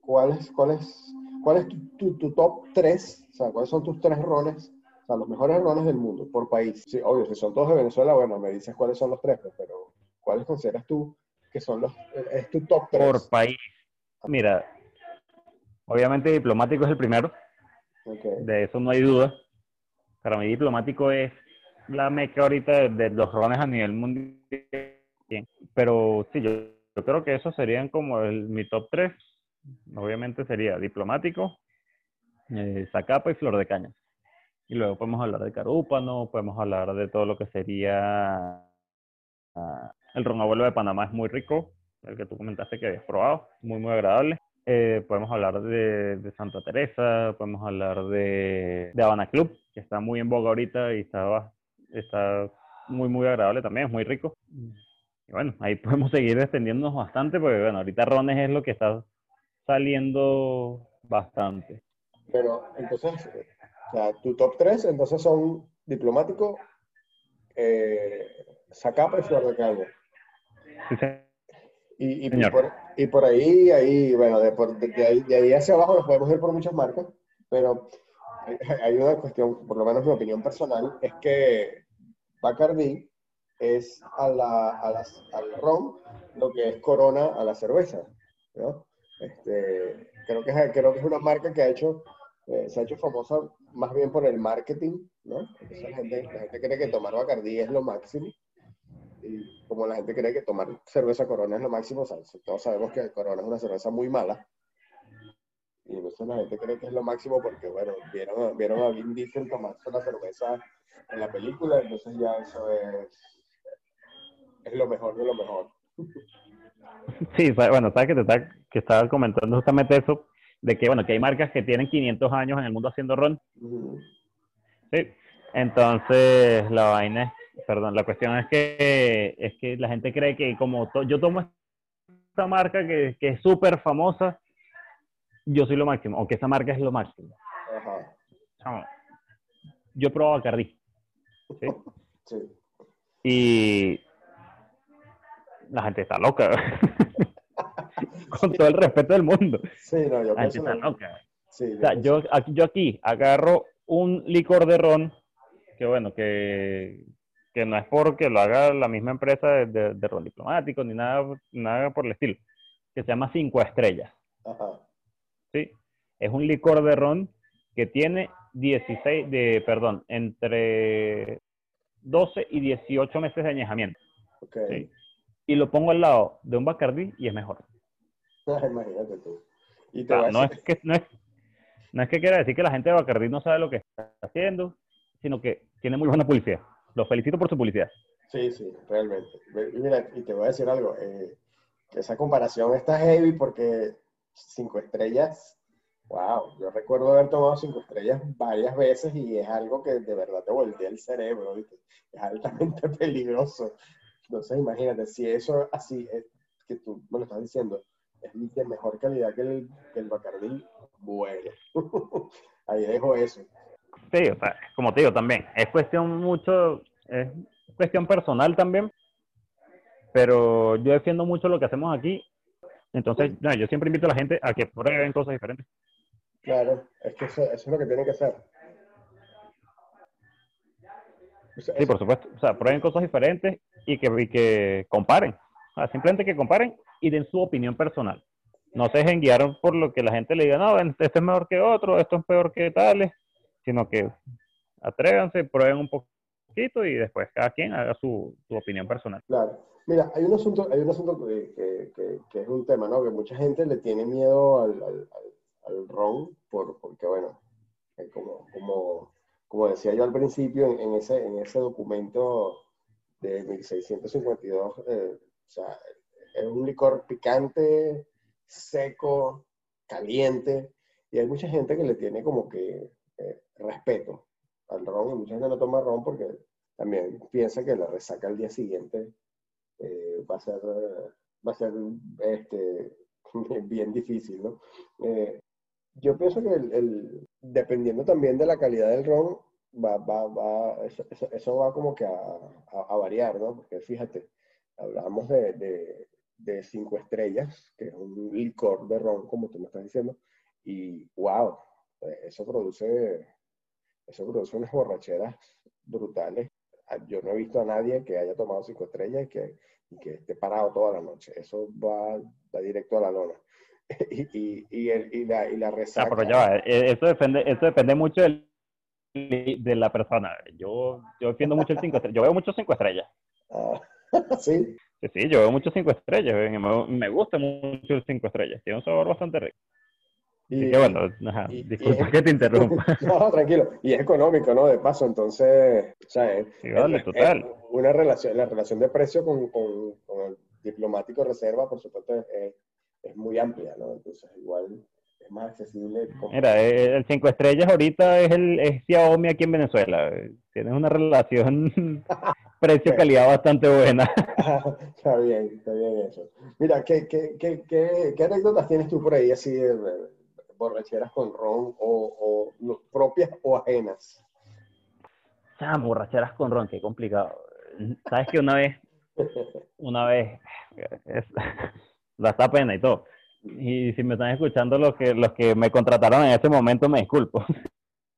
¿cuál es, cuál es, cuál es tu, tu- tu top 3? O sea, ¿cuáles son tus tres rones? O sea, los mejores rones del mundo por país. Sí, obvio, si son todos de Venezuela, bueno, me dices cuáles son los tres, pues, pero ¿cuáles consideras tú que son los, es tu top 3? Por país. Mira, obviamente diplomático es el primero, de eso no hay duda. Para mí diplomático es la meca ahorita de, de los rones a nivel mundial. Pero sí, yo, creo que esos serían como el, mi top 3. Obviamente sería diplomático, eh, Zacapa y Flor de Caña. Y luego podemos hablar de Carúpano, podemos hablar de todo lo que sería ah, el ron abuelo de Panamá es muy rico, el que tú comentaste que habías probado, muy muy agradable. Eh, podemos hablar de, Santa Teresa, podemos hablar de, de Habana Club, que está muy en boga ahorita y está, está muy muy agradable también, es muy rico. Y bueno, ahí podemos seguir extendiéndonos bastante, porque bueno, ahorita Rones es lo que está saliendo bastante. Pero entonces, o sea, tu top 3 entonces son diplomático, eh, Zacapa y Flor de Caña. Sí, sí. Y, y, Señor. por, y por ahí, ahí bueno, de, por- de- de ahí, de ahí hacia abajo nos podemos ir por muchas marcas, pero hay, hay una cuestión, por lo menos mi opinión personal, es que Bacardi es a la, a las- al ron lo que es Corona a la cerveza, ¿no? Este, creo, que es, creo que es una marca que ha hecho, eh, se ha hecho famosa más bien por el marketing, ¿no? La gente, la gente cree que tomar Bacardi es lo máximo. Y como la gente cree que tomar cerveza Corona es lo máximo, o sea, todos sabemos que Corona es una cerveza muy mala. Y entonces la gente cree que es lo máximo porque, bueno, vieron, vieron a Vin Diesel tomarse una cerveza en la película, entonces ya eso es, es lo mejor de lo mejor. Sí, bueno, sabes que te está, que estaba comentando justamente eso, de que bueno, que hay marcas que tienen 500 años en el mundo haciendo ron. ¿sí? Entonces, la vaina es, perdón, la cuestión es que es que la gente cree que como to- yo tomo esta marca que, que es súper famosa, yo soy lo máximo, o que esa marca es lo máximo. Chamo, Yo he probado Bacardi, ¿sí? sí. Y la gente está loca. Con todo el respeto del mundo. Sí, no, yo La gente está lo- loca. sí, O sea, yo aquí, yo aquí agarro un licor de ron, que bueno, que, que no es porque lo haga la misma empresa de, de- de ron diplomático ni nada, nada por el estilo, que se llama Cinco Estrellas, Ajá, ¿sí? Es un licor de ron que tiene 16, de, perdón, entre 12 y 18 meses de añejamiento, ok. ¿sí? Y lo pongo al lado de un Bacardí y es mejor. Imagínate tú. Y te sea, no es que no es, no es que quiera decir que la gente de Bacardí no sabe lo que está haciendo, sino que tiene muy buena publicidad. Los felicito por su publicidad. Sí, sí, realmente. Y Mira, y te voy a decir algo, eh, que esa comparación está heavy porque cinco estrellas, wow, yo recuerdo haber tomado cinco estrellas varias veces y es algo que de verdad te voltea el cerebro, ¿viste? Es altamente peligroso. Entonces, imagínate, si eso así es que tú me lo estás diciendo, es de mejor calidad que el, que el Bacardí, bueno, ahí dejo eso. Sí, o sea, como te digo también, es cuestión mucho, es cuestión personal también, pero yo defiendo mucho lo que hacemos aquí. Entonces, no, yo siempre invito a la gente a que prueben cosas diferentes. Claro, es que eso, eso es lo que tienen que hacer. O sea, Sí, por supuesto. O sea, prueben cosas diferentes y que, y que comparen. Simplemente que comparen y den su opinión personal. No se dejen guiar por lo que la gente le diga, no, este es mejor que otro, esto es peor que tales, sino que atrévanse, prueben un poquito y después cada quien haga su, su opinión personal. Claro. Mira, hay un asunto, hay un asunto que, que- que- que es un tema, ¿no? Que mucha gente le tiene miedo al, al- al- ron, por, porque, bueno, como, como, como decía yo al principio, en, en ese, en ese documento de 1652, eh, o sea, es un licor picante, seco, caliente, y hay mucha gente que le tiene como que eh, respeto al ron, y mucha gente no toma ron porque también piensa que la resaca al día siguiente eh, va a ser, va a ser este, bien difícil, ¿no? Eh, yo pienso que el- dependiendo también de la calidad del ron, va, va, va, eso, eso- eso va como que a, a- a variar, ¿no? Porque fíjate, hablamos de, de, de cinco estrellas, que es un licor de ron, como tú me estás diciendo, y wow, eh, eso produce, eso produce unas borracheras brutales. Ah, Yo no he visto a nadie que haya tomado cinco estrellas y que, y que esté parado toda la noche. Eso va, va directo a la lona. Y, y, y, el- y la, y la Ah, resaca. pero ya va, eso depende, eso depende mucho del- de la persona. Yo, yo defiendo mucho el 5 estrellas. Yo veo muchos 5 estrellas. Ah, sí, Sí, sí, yo veo muchos 5 estrellas. eh, Me, me gusta mucho el 5 estrellas. Tiene un sabor bastante rico. Así y, que bueno, ajá, y- y disculpa es- que te interrumpa. No, tranquilo. Y es económico, ¿no? De paso, entonces, o sea, es, Sí, vale, es- total. una relación, la relación de precio con, con, con el diplomático reserva, por supuesto, es, es- es muy amplia, ¿no? Entonces, igual es más accesible. Mira, eh, el 5 estrellas ahorita es el es Xiaomi aquí en Venezuela. eh, Tienes una relación precio-calidad bastante buena. está bien, está bien eso. Mira, ¿qué, qué, qué, qué, qué anécdotas tienes tú por ahí, así de, de borracheras con ron o, o no, propias o ajenas? Ah, borracheras con ron, qué complicado. Sabes que una vez, una vez, es, da esta pena y todo. Y si me están escuchando los que, los que me contrataron en ese momento, me disculpo.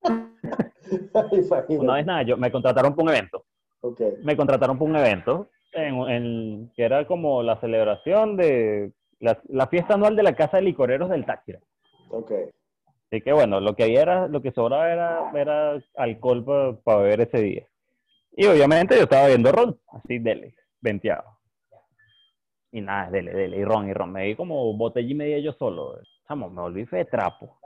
Una vez nada, yo me contrataron para un evento. Ok, Me contrataron para un evento en, en- que era como la celebración de la, la fiesta anual de la Casa de Licoreros del Táchira. ok. Así que bueno, lo que había era, lo que sobraba era, era alcohol para beber ese día. Y obviamente yo estaba viendo ron, así dele, venteado. Y nada, dele, dele, y ron, y ron. Me di como botella y media yo solo. Chamo, me volví de trapo.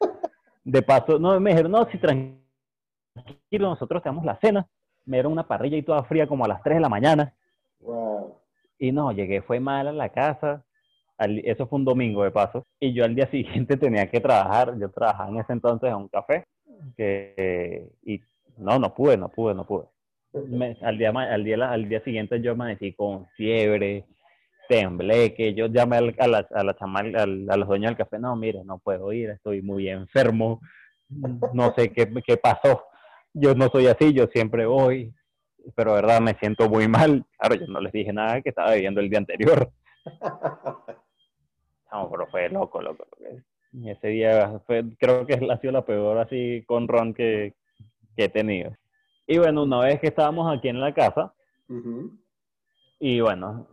De paso, no, me dijeron, no, si tranquilo, nosotros tenemos la cena. Me dieron una parrilla y toda fría como a las 3 de la mañana. Wow. Y no, llegué, fue mal a la casa. Al- eso fue un domingo de paso. Y yo al día siguiente tenía que trabajar. Yo trabajaba en ese entonces en un café. Que, y no, no pude, no pude, no pude. Me- al, día, al, día, al día siguiente yo amanecí con fiebre, temblé, que yo llamé a la, a la chama- al- a los dueños del café. No, mire, no puedo ir, estoy muy enfermo. No sé qué, qué pasó. Yo no soy así, yo siempre voy pero de verdad me siento muy mal. Claro, yo no les dije nada que estaba viviendo el día anterior. No, pero fue loco, loco. Y ese día fue, creo que ha sido la peor así con Ron que, que he tenido. Y bueno, una vez que estábamos aquí en la casa, y bueno,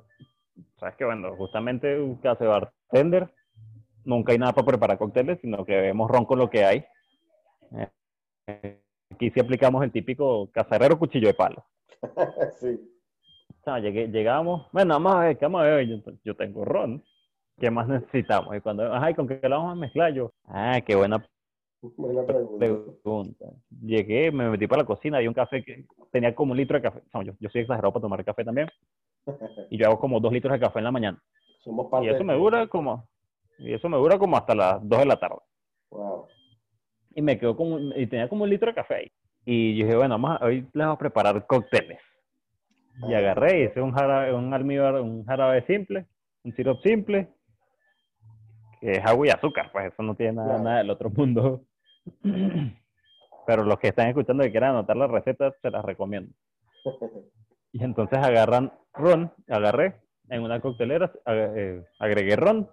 sabes que bueno, justamente un caso de bartender, nunca hay nada para preparar cócteles, sino que bebemos ron con lo que hay. Eh, Aquí sí aplicamos el típico cazarrero cuchillo de palo. sí. O sea, llegué- llegamos, bueno, vamos a ver, ¿qué vamos a ver? Yo, yo tengo ron. ¿qué más necesitamos? Y cuando, ay, ¿con qué lo vamos a mezclar yo? Ah, qué buena Buena pregunta. pregunta. Llegué, me metí para la cocina, hay un café que tenía como un litro de café. No, yo, yo soy exagerado para tomar café también. Y yo hago como dos litros de café en la mañana. Somos parte Y eso me dura como, y eso me dura como hasta las 2 de la tarde. Wow. Y me quedó como, y tenía como un litro de café ahí. Y yo dije, bueno, vamos a- hoy les voy a preparar cócteles. Y Ah, agarré, hice un jarabe, un almíbar, un jarabe simple, un sirope simple, que es agua y azúcar, pues eso no tiene nada, Claro. nada del otro mundo. Pero los que están escuchando y quieran anotar la receta, se las recomiendo. Y entonces agarran ron, agarré en una coctelera, eh, agregué ron,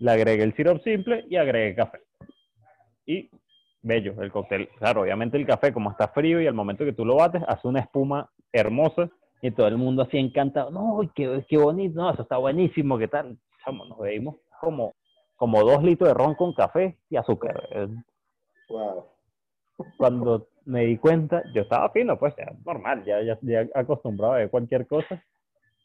le agregué el sirope simple y agregué café. Y bello, el cóctel. Claro, obviamente el café, como está frío y al momento que tú lo bates, hace una espuma hermosa y todo el mundo así encantado. No, qué, qué bonito, no, eso está buenísimo, ¿qué tal? Chamo, nos bebimos como, como dos litros de ron con café y azúcar. Wow. Cuando me di cuenta, yo estaba fino, pues ya, normal, ya, ya, ya acostumbrado a ver cualquier cosa,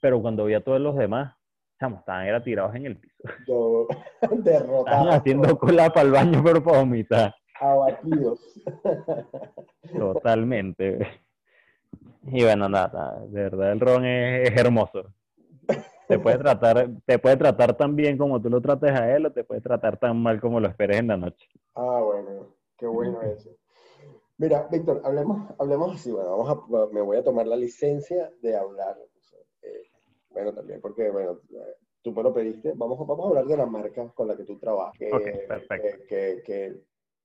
pero cuando vi a todos los demás, chamo, estaban era tirados en el piso. Yo- Estaban Derrotados. haciendo cola para el baño, pero para vomitar. Abatidos. Totalmente. Y bueno, nada, de verdad el ron es, es hermoso. Te puede tratar, te puede tratar tan bien como tú lo trates a él, o te puede tratar tan mal como lo esperes en la noche. Ah, bueno, qué bueno eso. Mira, Víctor, hablemos, hablemos así, bueno, vamos a, me voy a tomar la licencia de hablar, eh, bueno, también, porque, bueno, eh, tú me lo pediste, vamos, vamos a hablar de la marca con la que tú trabajas, que, perfecto. que, que- que,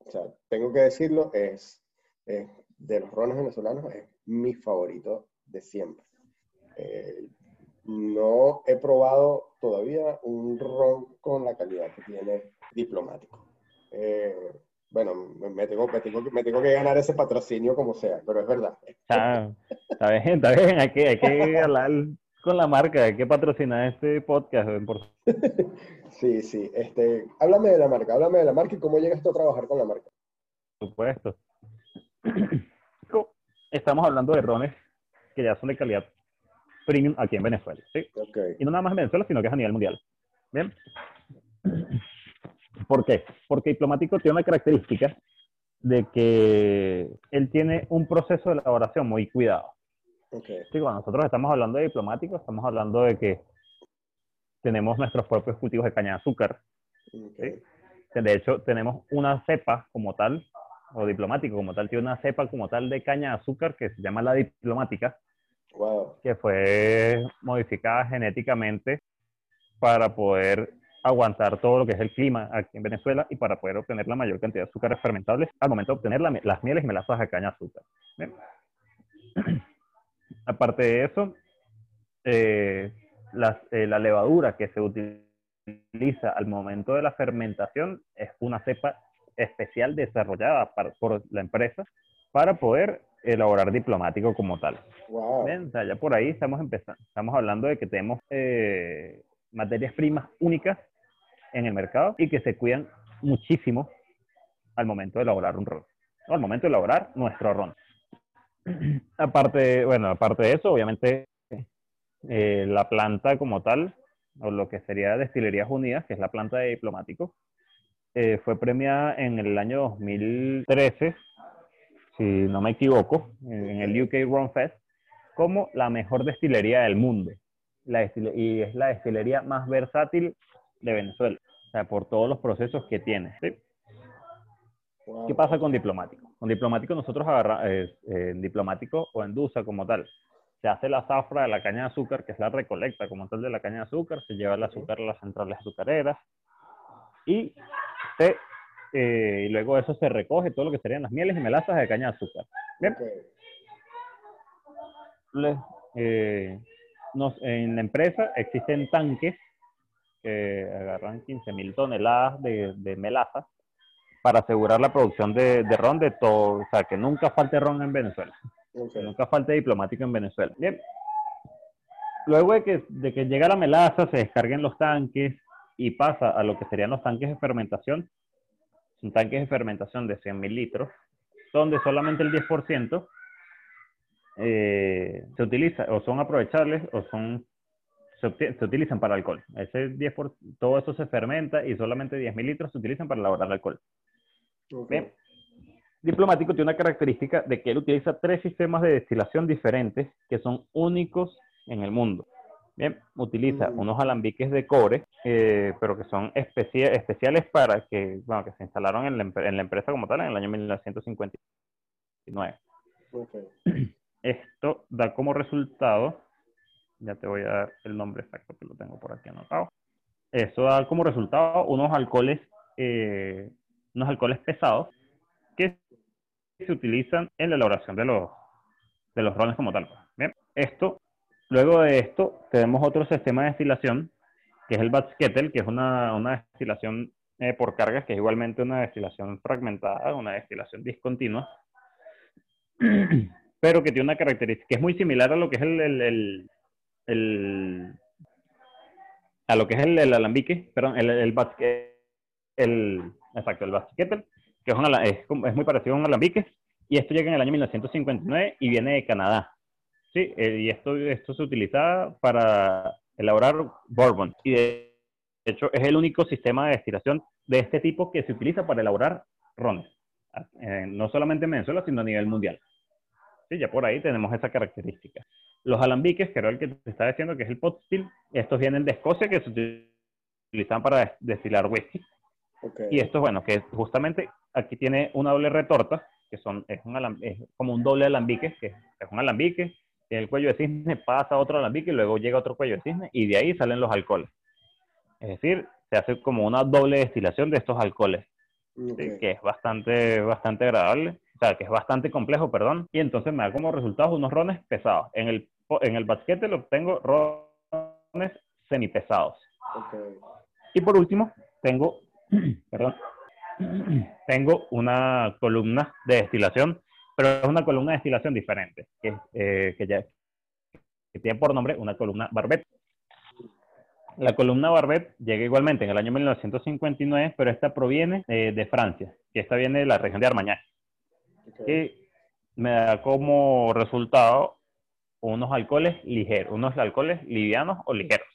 o sea, tengo que decirlo, es, es de los rones venezolanos, es mi favorito de siempre. Eh, no he probado todavía un ron con la calidad que tiene diplomático. Eh, bueno, me, tengo, me, tengo, que- me tengo que ganar ese patrocinio como sea, pero es verdad. Ah, está bien, está bien, hay que, hay que hablar con la marca, hay que patrocinar este podcast. Por Sí, sí. Este, háblame de la marca, háblame de la marca y cómo llegaste a trabajar con la marca. supuesto. Estamos hablando de rones que ya son de calidad premium aquí en Venezuela, ¿sí? Ok. Y no nada más en Venezuela, sino que es a nivel mundial. ¿Bien? ¿Por qué? Porque Diplomático tiene una característica de que él tiene un proceso de elaboración muy cuidado. Ok. Sí, cuando nosotros estamos hablando de Diplomático, estamos hablando de que tenemos nuestros propios cultivos de caña de azúcar. ok. De hecho, tenemos una cepa como tal, o Diplomático como tal, tiene una cepa como tal de caña de azúcar que se llama la Diplomática, Wow. que fue modificada genéticamente para poder aguantar todo lo que es el clima aquí en Venezuela y para poder obtener la mayor cantidad de azúcares fermentables al momento de obtener la- las mieles y melazas de caña azúcar. Bien. Aparte de eso, eh, las- eh, la levadura que se utiliza al momento de la fermentación es una cepa especial desarrollada para- por la empresa para poder elaborar diplomático como tal. Wow. Bien, o sea, ya por ahí estamos empezando. Estamos hablando de que tenemos eh, materias primas únicas en el mercado y que se cuidan muchísimo al momento de elaborar un ron. O al momento de elaborar nuestro ron. aparte, bueno, aparte de eso, obviamente, eh, la planta como tal, o lo que sería Destilerías Unidas, que es la planta de diplomático, eh, fue premiada en el año 2013, si no me equivoco, en el UK Ron Fest, como la mejor destilería del mundo. Y es la destilería más versátil de Venezuela. Sea, por todos los procesos que tiene. ¿sí? wow. ¿Qué pasa con diplomático? Con diplomático nosotros agarramos, en diplomático o en DUSA como tal, se hace la zafra de la caña de azúcar, que es la recolecta como tal de la caña de azúcar, se lleva el azúcar a las centrales azucareras y, se, eh, y luego eso se recoge todo lo que serían las mieles y melazas de caña de azúcar. Bien. Eh, nos- en la empresa existen tanques que agarran 15.000 toneladas de, de melaza para asegurar la producción de, de ron de todo, o sea, que nunca falte ron en Venezuela, Ok. que nunca falte diplomático en Venezuela. Bien. Luego de que, de que llega la melaza, se descarguen los tanques y pasa a lo que serían los tanques de fermentación. Son tanques de fermentación de 100.000 litros, donde solamente el 10% eh, se utiliza o son aprovechables o son se, se utilizan para alcohol. Ese 10 por, todo eso se fermenta y solamente 10.000 litros se utilizan para elaborar alcohol. Ok. Bien. Diplomático tiene una característica de que él utiliza tres sistemas de destilación diferentes que son únicos en el mundo. Bien, utiliza Mm. unos alambiques de cobre, eh, pero que son especia- especiales para que, bueno, que se instalaron en la, en la empresa como tal en el año 1959. Ok. Esto da como resultado, ya te voy a dar el nombre exacto que lo tengo por aquí anotado. Esto da como resultado unos alcoholes, eh, unos alcoholes pesados que se utilizan en la elaboración de los, de los rones como tal. Bien, esto, luego de esto, tenemos otro sistema de destilación, que es el Batch Kettle, que es una, una destilación eh, por cargas, que es igualmente una destilación fragmentada, una destilación discontinua, pero que tiene una característica que es muy similar a lo que es el, el- el- el- a lo que es el, alambique, perdón, el, el, el- exacto, el Kettle, que es muy parecido a un alambique, y esto llega en el año 1959 y viene de Canadá. Sí, eh, y esto, esto se utiliza para elaborar bourbon. Y de hecho es el único sistema de destilación de este tipo que se utiliza para elaborar rones. Eh, no solamente en Venezuela, sino a nivel mundial. Sí, ya por ahí tenemos esa característica. Los alambiques, que era el que te estaba diciendo, que es el pot still, estos vienen de Escocia, que se utilizan para des- destilar whisky. Y esto, bueno, que justamente aquí tiene una doble retorta, que son, es, un es como un doble alambique, que es un alambique, el cuello de cisne pasa a otro alambique y luego llega otro cuello de cisne, y de ahí salen los alcoholes. Es decir, se hace como una doble destilación de estos alcoholes, Que es bastante, bastante agradable, o sea, que es bastante complejo, perdón, y entonces me da como resultado unos rones pesados. En el, en el basquete lo obtengo rones semipesados. Ok. Y por último, tengo, perdón, tengo una columna de destilación, pero es una columna de destilación diferente, que, eh, que, ya, que tiene por nombre una columna Barbet. La columna Barbet llega igualmente en el año 1959, pero esta proviene eh, de Francia, que esta viene de la región de Armagnac ok. y me da como resultado unos alcoholes ligeros, unos alcoholes livianos o ligeros.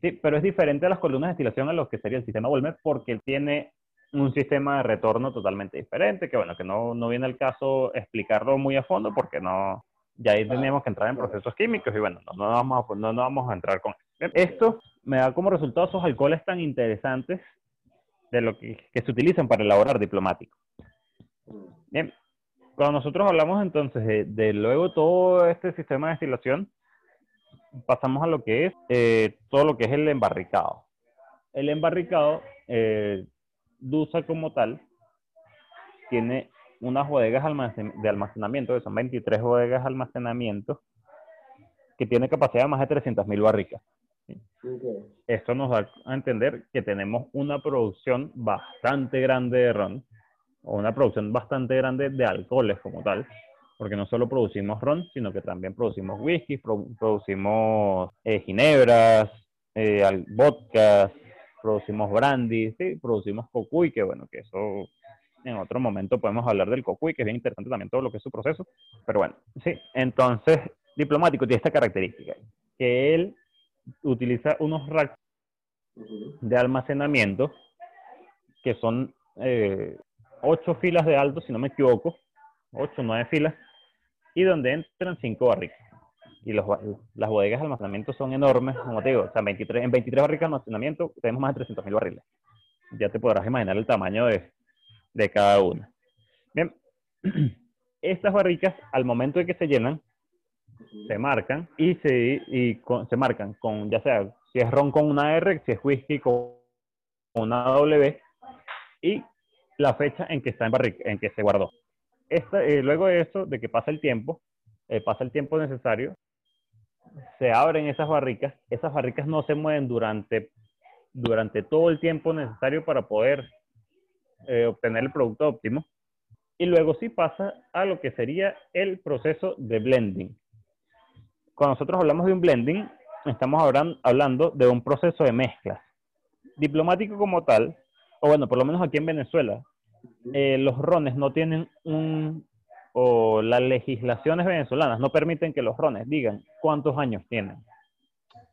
Sí, pero es diferente a las columnas de destilación a lo que sería el sistema Volmer porque tiene un sistema de retorno totalmente diferente, que bueno, que no, no viene al caso explicarlo muy a fondo porque no, ya ahí tenemos que entrar en procesos químicos y bueno, no, no, vamos, a, no, no vamos a entrar con Bien, esto. me da como resultado esos alcoholes tan interesantes de lo que, que se utilizan para elaborar diplomático. Bien, cuando nosotros hablamos entonces de, de luego todo este sistema de destilación, pasamos a lo que es eh, todo lo que es el embarricado. El embarricado, eh, DUSA como tal, tiene unas bodegas de almacenamiento, que son 23 bodegas de almacenamiento, que tiene capacidad de más de 300.000 barricas. Ok. Esto nos da a entender que tenemos una producción bastante grande de ron, o una producción bastante grande de alcoholes como tal, porque no solo producimos ron, sino que también producimos whisky, pro- producimos eh, ginebras, eh, vodkas, producimos brandy, sí, producimos cocuy, que bueno, que eso en otro momento podemos hablar del cocuy, que es bien interesante también todo lo que es su proceso, pero bueno, sí, entonces diplomático tiene esta característica, que él utiliza unos racks de almacenamiento que son eh, ocho filas de alto, si no me equivoco, ocho o nueve filas, y donde entran cinco barricas. Y los, las bodegas de almacenamiento son enormes, como te digo, o sea, 23, en 23 barricas de almacenamiento tenemos más de 300.000 barriles. Ya te podrás imaginar el tamaño de, de cada una. Bien, estas barricas, al momento de que se llenan. Se marcan y se, y con- se marcan con, ya sea, si es ron con una R, si es whisky con una W, y la fecha en que está en barrica, en que se guardó. Esta, eh, luego de eso, de que pasa el tiempo, eh, pasa el tiempo necesario, se abren esas barricas, esas barricas no se mueven durante, durante todo el tiempo necesario para poder eh, obtener el producto óptimo, y luego sí pasa a lo que sería el proceso de blending cuando nosotros hablamos de un blending, estamos hablan- hablando de un proceso de mezclas. Diplomático como tal, o bueno, por lo menos aquí en Venezuela, eh, los rones no tienen un, o las legislaciones venezolanas no permiten que los rones digan cuántos años tienen.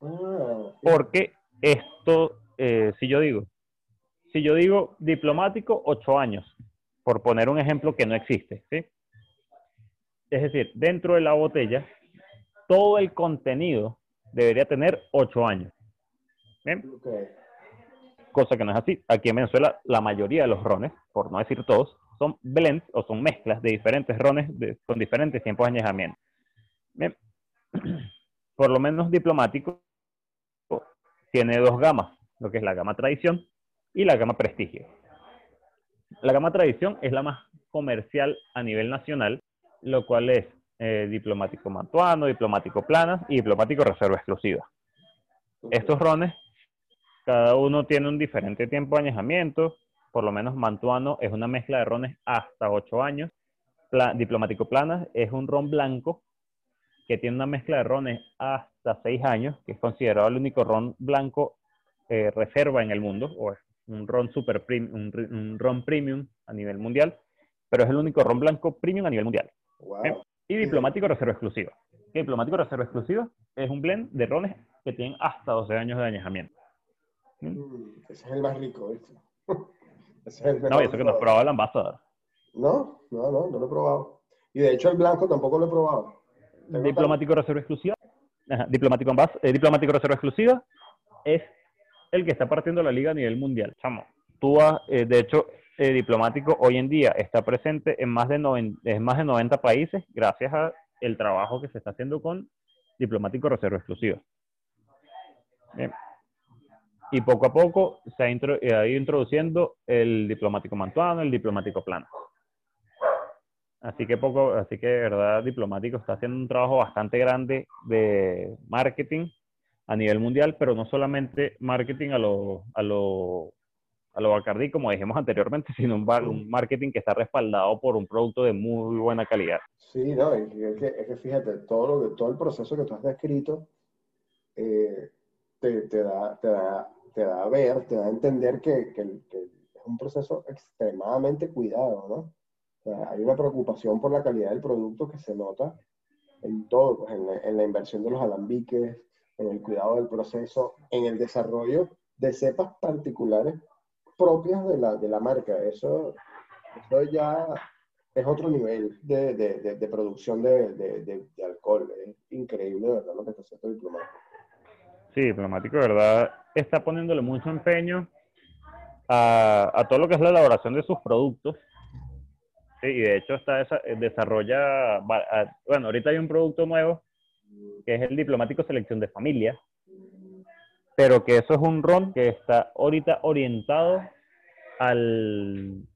Ah, Porque esto, eh, si yo digo, si yo digo diplomático, ocho años, por poner un ejemplo que no existe, ¿sí? Es decir, dentro de la botella, todo el contenido debería tener ocho años. ¿Bien? Cosa que no es así. Aquí en Venezuela, la mayoría de los rones, por no decir todos, son blends o son mezclas de diferentes rones de- con diferentes tiempos de añejamiento. Bien. Por lo menos diplomático tiene dos gamas, lo que es la gama tradición y la gama prestigio. La gama tradición es la más comercial a nivel nacional, lo cual es eh, diplomático mantuano, diplomático planas y diplomático reserva exclusiva. Estos rones, cada uno tiene un diferente tiempo de añejamiento. Por lo menos Mantuano es una mezcla de rones hasta 8 años. Pla- Diplomático Planas es un ron blanco que tiene una mezcla de rones hasta 6 años, que es considerado el único ron blanco eh, reserva en el mundo, o es un ron super un ron premium a nivel mundial, pero es el único ron blanco premium a nivel mundial. Wow. Y diplomático reserva exclusiva. Que diplomático reserva exclusiva es un blend de rones que tienen hasta 12 años de añejamiento. Mm, Ese es el más rico, ¿viste? Ese es el No, mejor eso que nos todos. probaba el ambassador. No, no, no, no lo he probado. Y de hecho el blanco tampoco lo he probado. Tengo Diplomático reserva exclusiva. Ajá, diplomático, ambas- eh, diplomático reserva exclusiva es el que está partiendo la liga a nivel mundial. Chamo, tú vas, eh, de hecho, eh, diplomático hoy en día está presente en más de, noven- en más de 90 países gracias a el trabajo que se está haciendo con diplomático reserva exclusiva. Y poco a poco se eh, ha ido introduciendo el diplomático mantuano, el diplomático plano. Así que poco, así que de verdad diplomático está haciendo un trabajo bastante grande de marketing a nivel mundial, pero no solamente marketing a lo, a lo, a lo Bacardí, como dijimos anteriormente, sino un, bar- un marketing que está respaldado por un producto de muy buena calidad. Sí, no, es que, es que fíjate, todo, lo que, todo el proceso que tú has descrito eh, te, te da, te, da, te da a ver, te da a entender que, que que es un proceso extremadamente cuidado, ¿no? O sea, hay una preocupación por la calidad del producto que se nota en todo, pues, en, la, en la inversión de los alambiques, en el cuidado del proceso, en el desarrollo de cepas particulares propias de la, de la marca. Eso, eso ya es otro nivel de, de, de, producción de, alcohol. Es increíble, ¿verdad? Lo que está haciendo Diplomático. Sí, diplomático, verdad, está poniéndole mucho empeño a, a todo lo que es la elaboración de sus productos. Sí, y de hecho está desa- desarrolla, va- a- bueno, ahorita hay un producto nuevo que es el diplomático selección de familia, pero que eso es un ron que está ahorita orientado al,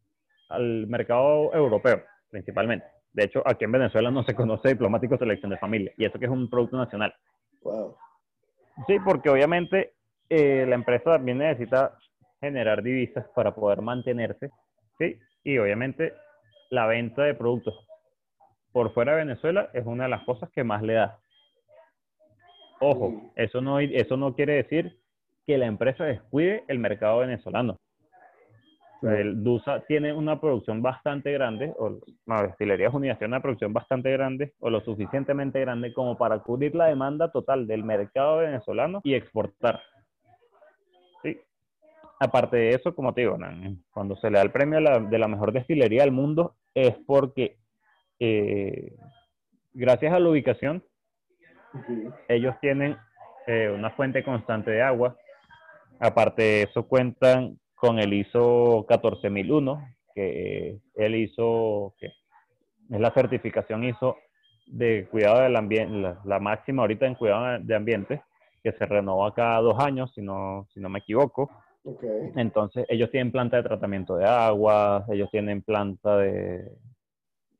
al mercado europeo, principalmente. De hecho, aquí en Venezuela no se conoce diplomático selección de familia, y eso que es un producto nacional. Wow. Sí, porque obviamente eh, la empresa también necesita generar divisas para poder mantenerse, ¿sí? Y obviamente la venta de productos por fuera de Venezuela es una de las cosas que más le da. Ojo, eso no, eso no quiere decir que la empresa descuide el mercado venezolano. El DUSA tiene una producción bastante grande, o no, Destilerías Unidas tiene una producción bastante grande, o lo suficientemente grande como para cubrir la demanda total del mercado venezolano y exportar. Sí. Aparte de eso, como te digo, cuando se le da el premio la- de la mejor destilería del mundo, es porque eh, gracias a la ubicación, Ellos tienen eh, una fuente constante de agua. Aparte de eso, cuentan con el ISO 14001, que el ISO, que es la certificación ISO de cuidado del ambiente, la, la máxima ahorita en cuidado de ambiente, que se renova cada dos años, si no, si no me equivoco. Entonces, ellos tienen planta de tratamiento de agua, ellos tienen planta de,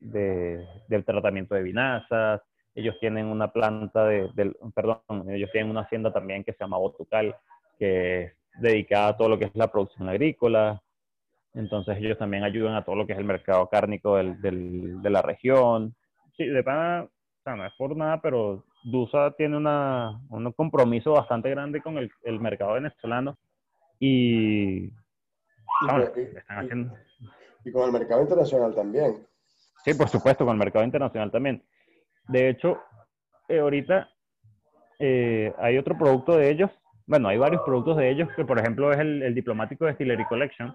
de, del tratamiento de vinazas, ellos tienen una planta de, del, perdón, ellos tienen una hacienda también que se llama Botucal, que es dedicada a todo lo que es la producción agrícola. Entonces, ellos también ayudan a todo lo que es el mercado cárnico del, del- de la región. Sí, de pana, o sea, no es por nada, pero DUSA tiene una, un compromiso bastante grande con el, el mercado venezolano y Y, con- y- están y- haciendo. y con el mercado internacional también. Sí, por supuesto, con el mercado internacional también. De hecho, eh, ahorita eh, hay otro producto de ellos, bueno, hay varios productos de ellos, que por ejemplo es el, el diplomático Distillery Collection.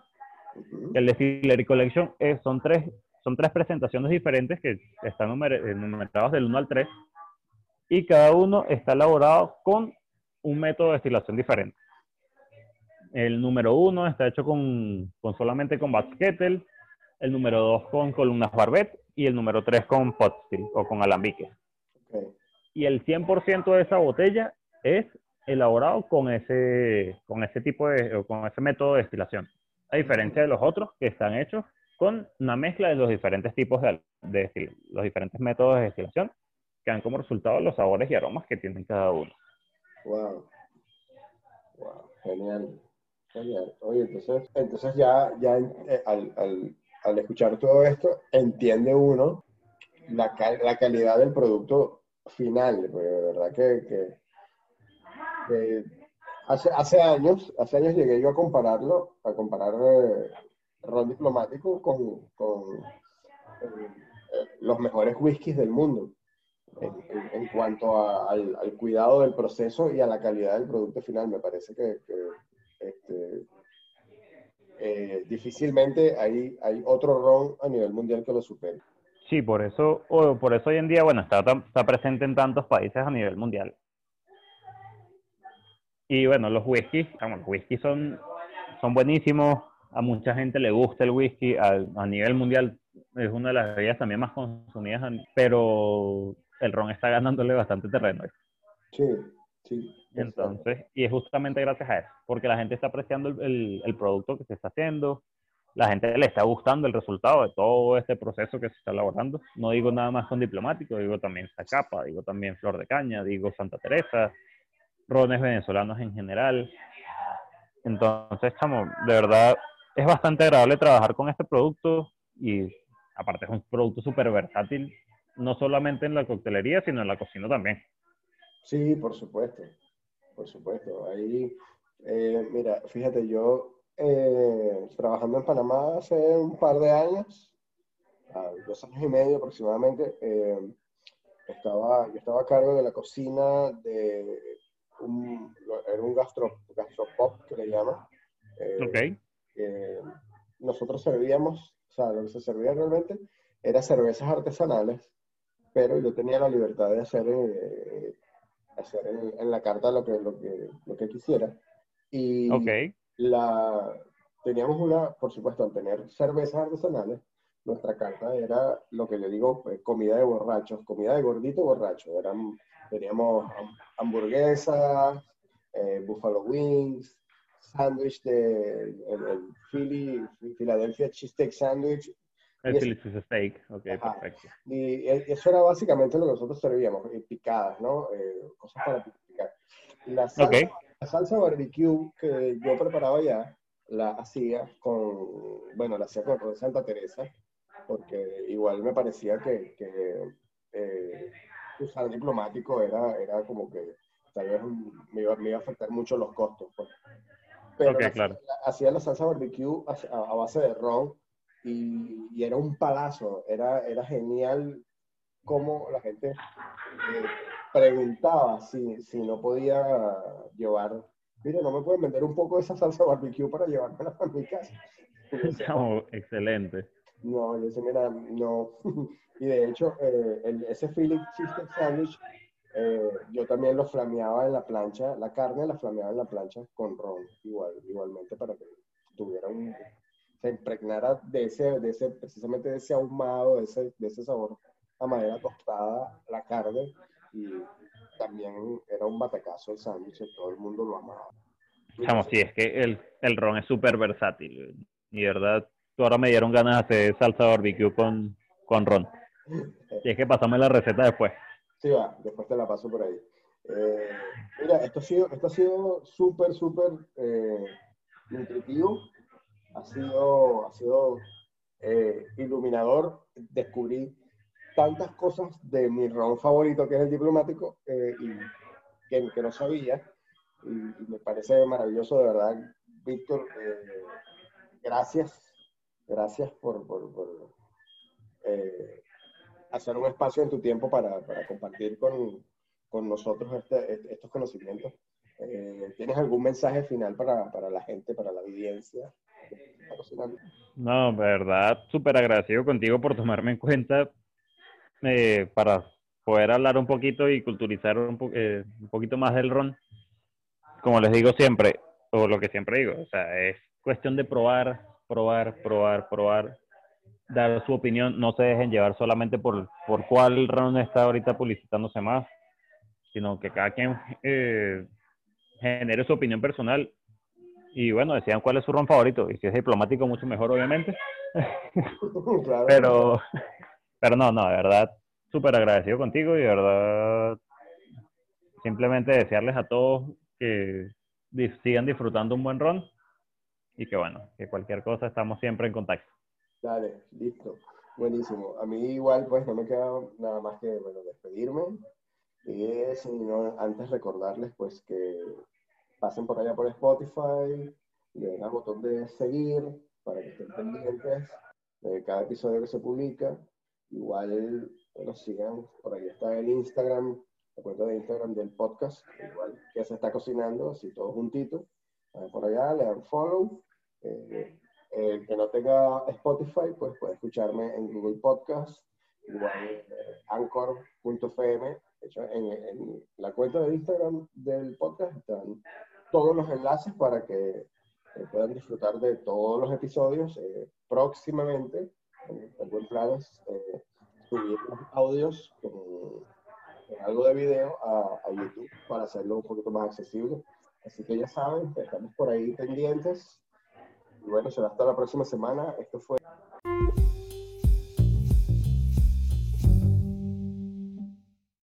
El Distillery Collection eh, son, tres, son tres presentaciones diferentes que están numer- eh, numeradas del 1 al 3 y cada uno está elaborado con un método de destilación diferente. El número 1 está hecho con, con solamente con Batch Kettle, el número 2 con columnas Barbet y el número 3 con pot still o con alambiques. Ok. Y el 100% de esa botella es elaborado con ese, con ese tipo de, o con ese método de destilación. A diferencia de los otros que están hechos con una mezcla de los diferentes tipos de, de los diferentes métodos de destilación que dan como resultado los sabores y aromas que tienen cada uno. Wow. Wow. Genial. Genial. Oye, entonces, entonces ya, ya eh, al, al- al escuchar todo esto, entiende uno la, la calidad del producto final. Porque de verdad que, hace, hace años, hace años llegué yo a compararlo, a comparar eh, ron diplomático con, con, eh, los mejores whiskies del mundo en, cuanto al, cuidado del proceso y a la calidad del producto final. Me parece que, que, este, eh, difícilmente hay, hay otro ron a nivel mundial que lo supere. Sí, por eso, o por eso hoy en día, bueno, está, está presente en tantos países a nivel mundial. Y bueno, los whiskies, vamos, los whiskies son, son buenísimos, a mucha gente le gusta el whisky, a, a nivel mundial es una de las bebidas también más consumidas, pero el ron está ganándole bastante terreno. Sí, Entonces, y es justamente gracias a eso, porque la gente está apreciando el, el- el producto que se está haciendo, la gente le está gustando el resultado de todo este proceso que se está elaborando. No digo nada más con diplomático, digo también Zacapa, digo también Flor de Caña, digo Santa Teresa, rones venezolanos en general. Entonces, chamo, de verdad es bastante agradable trabajar con este producto y aparte es un producto súper versátil, no solamente en la coctelería, sino en la cocina también. Sí, por supuesto, por supuesto. Ahí, eh, mira, fíjate, yo eh, trabajando en Panamá hace un par de años, ah, dos años y medio aproximadamente, eh, estaba, yo estaba a cargo de la cocina de un, era un gastro, gastropop que le llaman. eh, Ok. nosotros servíamos, o sea, lo que se servía realmente era cervezas artesanales, pero yo tenía la libertad de hacer, eh, hacer en, en la carta lo que, lo que, lo que quisiera. Y Ok. la, teníamos una, por supuesto, al tener cervezas artesanales, nuestra carta era lo que yo digo, pues, comida de borrachos, comida de gordito borracho. Eran, teníamos ham- hamburguesas, eh, buffalo wings, sándwich de el, el Philly, Philadelphia cheesesteak sandwich. Es- Philly cheesesteak. Ok, Ajá. perfecto. Y eso era básicamente lo que nosotros servíamos, eh, picadas, ¿no? Eh, cosas para picar. La salsa, Ok. la salsa barbecue que yo preparaba ya, la hacía con, bueno, la hacía con Santa Teresa, porque igual me parecía que, que eh, usar diplomático era, era como que tal vez me iba, me iba a afectar mucho los costos. pues. Pero Ok, la- claro. la- hacía la salsa barbecue a- a base de ron y, y era un palazo, era, era genial cómo la gente eh, preguntaba si, si no podía llevar, mire, no me pueden vender un poco de esa salsa barbecue para llevármela a mi casa. Decía, Chamo, excelente. no, yo decía, mira, no. Y de hecho, eh, el- ese Philly cheesesteak sandwich, eh, yo también lo flameaba en la plancha, la carne la flameaba en la plancha con ron, igual, igualmente para que tuviera un, se impregnara de ese, de ese, precisamente de ese ahumado, de ese, de ese sabor a madera tostada, la carne, y también era un batacazo el sándwich, todo el mundo lo amaba. Chamo, sí, es que el, el ron es súper versátil. Y verdad, tú ahora me dieron ganas de hacer salsa barbecue con, con ron. Y es que pasame la receta después. Sí, va, después te la paso por ahí. Eh, mira, esto ha sido, esto ha sido súper, súper eh, nutritivo. Ha sido, ha sido eh, iluminador. Descubrí tantas cosas de mi ron favorito, que es el diplomático, eh, y que, que no sabía. Y, y me parece maravilloso, de verdad, Víctor. eh, gracias. Gracias por, por, por, eh, hacer un espacio en tu tiempo para, para compartir con, con nosotros este- este- estos conocimientos. Eh, ¿Tienes algún mensaje final para, para la gente, para la audiencia? No, verdad, súper agradecido contigo por tomarme en cuenta eh, para poder hablar un poquito y culturizar eh, un poquito más del ron. Como les digo siempre, o lo que siempre digo, o sea, es cuestión de probar, probar, probar, probar, dar su opinión, no se dejen llevar solamente por, por cuál ron está ahorita publicitándose más, sino que cada quien eh, genere su opinión personal y bueno, decidan cuál es su ron favorito, y si es diplomático, mucho mejor, obviamente. Claro. Pero, pero no, no, de verdad, súper agradecido contigo y de verdad, simplemente desearles a todos que sigan disfrutando un buen ron y que bueno, que cualquier cosa estamos siempre en contacto. Dale, listo. Buenísimo. A mí igual, pues no me queda nada más que, bueno, despedirme. Y es, y no, antes recordarles, pues, que pasen por allá por Spotify, le den al botón de seguir para que estén pendientes de cada episodio que se publica. Igual, bueno, sigan, por ahí está el Instagram, la cuenta de Instagram del podcast, igual que se está cocinando, así todo juntito. Vayan por allá, le dan follow. Eh, el que no tenga Spotify, pues puede escucharme en Google Podcast, igual eh, anchor.fm. De hecho, en, en la cuenta de Instagram del podcast están todos los enlaces para que eh, puedan disfrutar de todos los episodios. Eh, próximamente, eh, tengo en planes eh, subir los audios con, con algo de video a, a YouTube para hacerlo un poquito más accesible. Así que ya saben, estamos por ahí pendientes. Y bueno, será hasta la próxima semana. Esto fue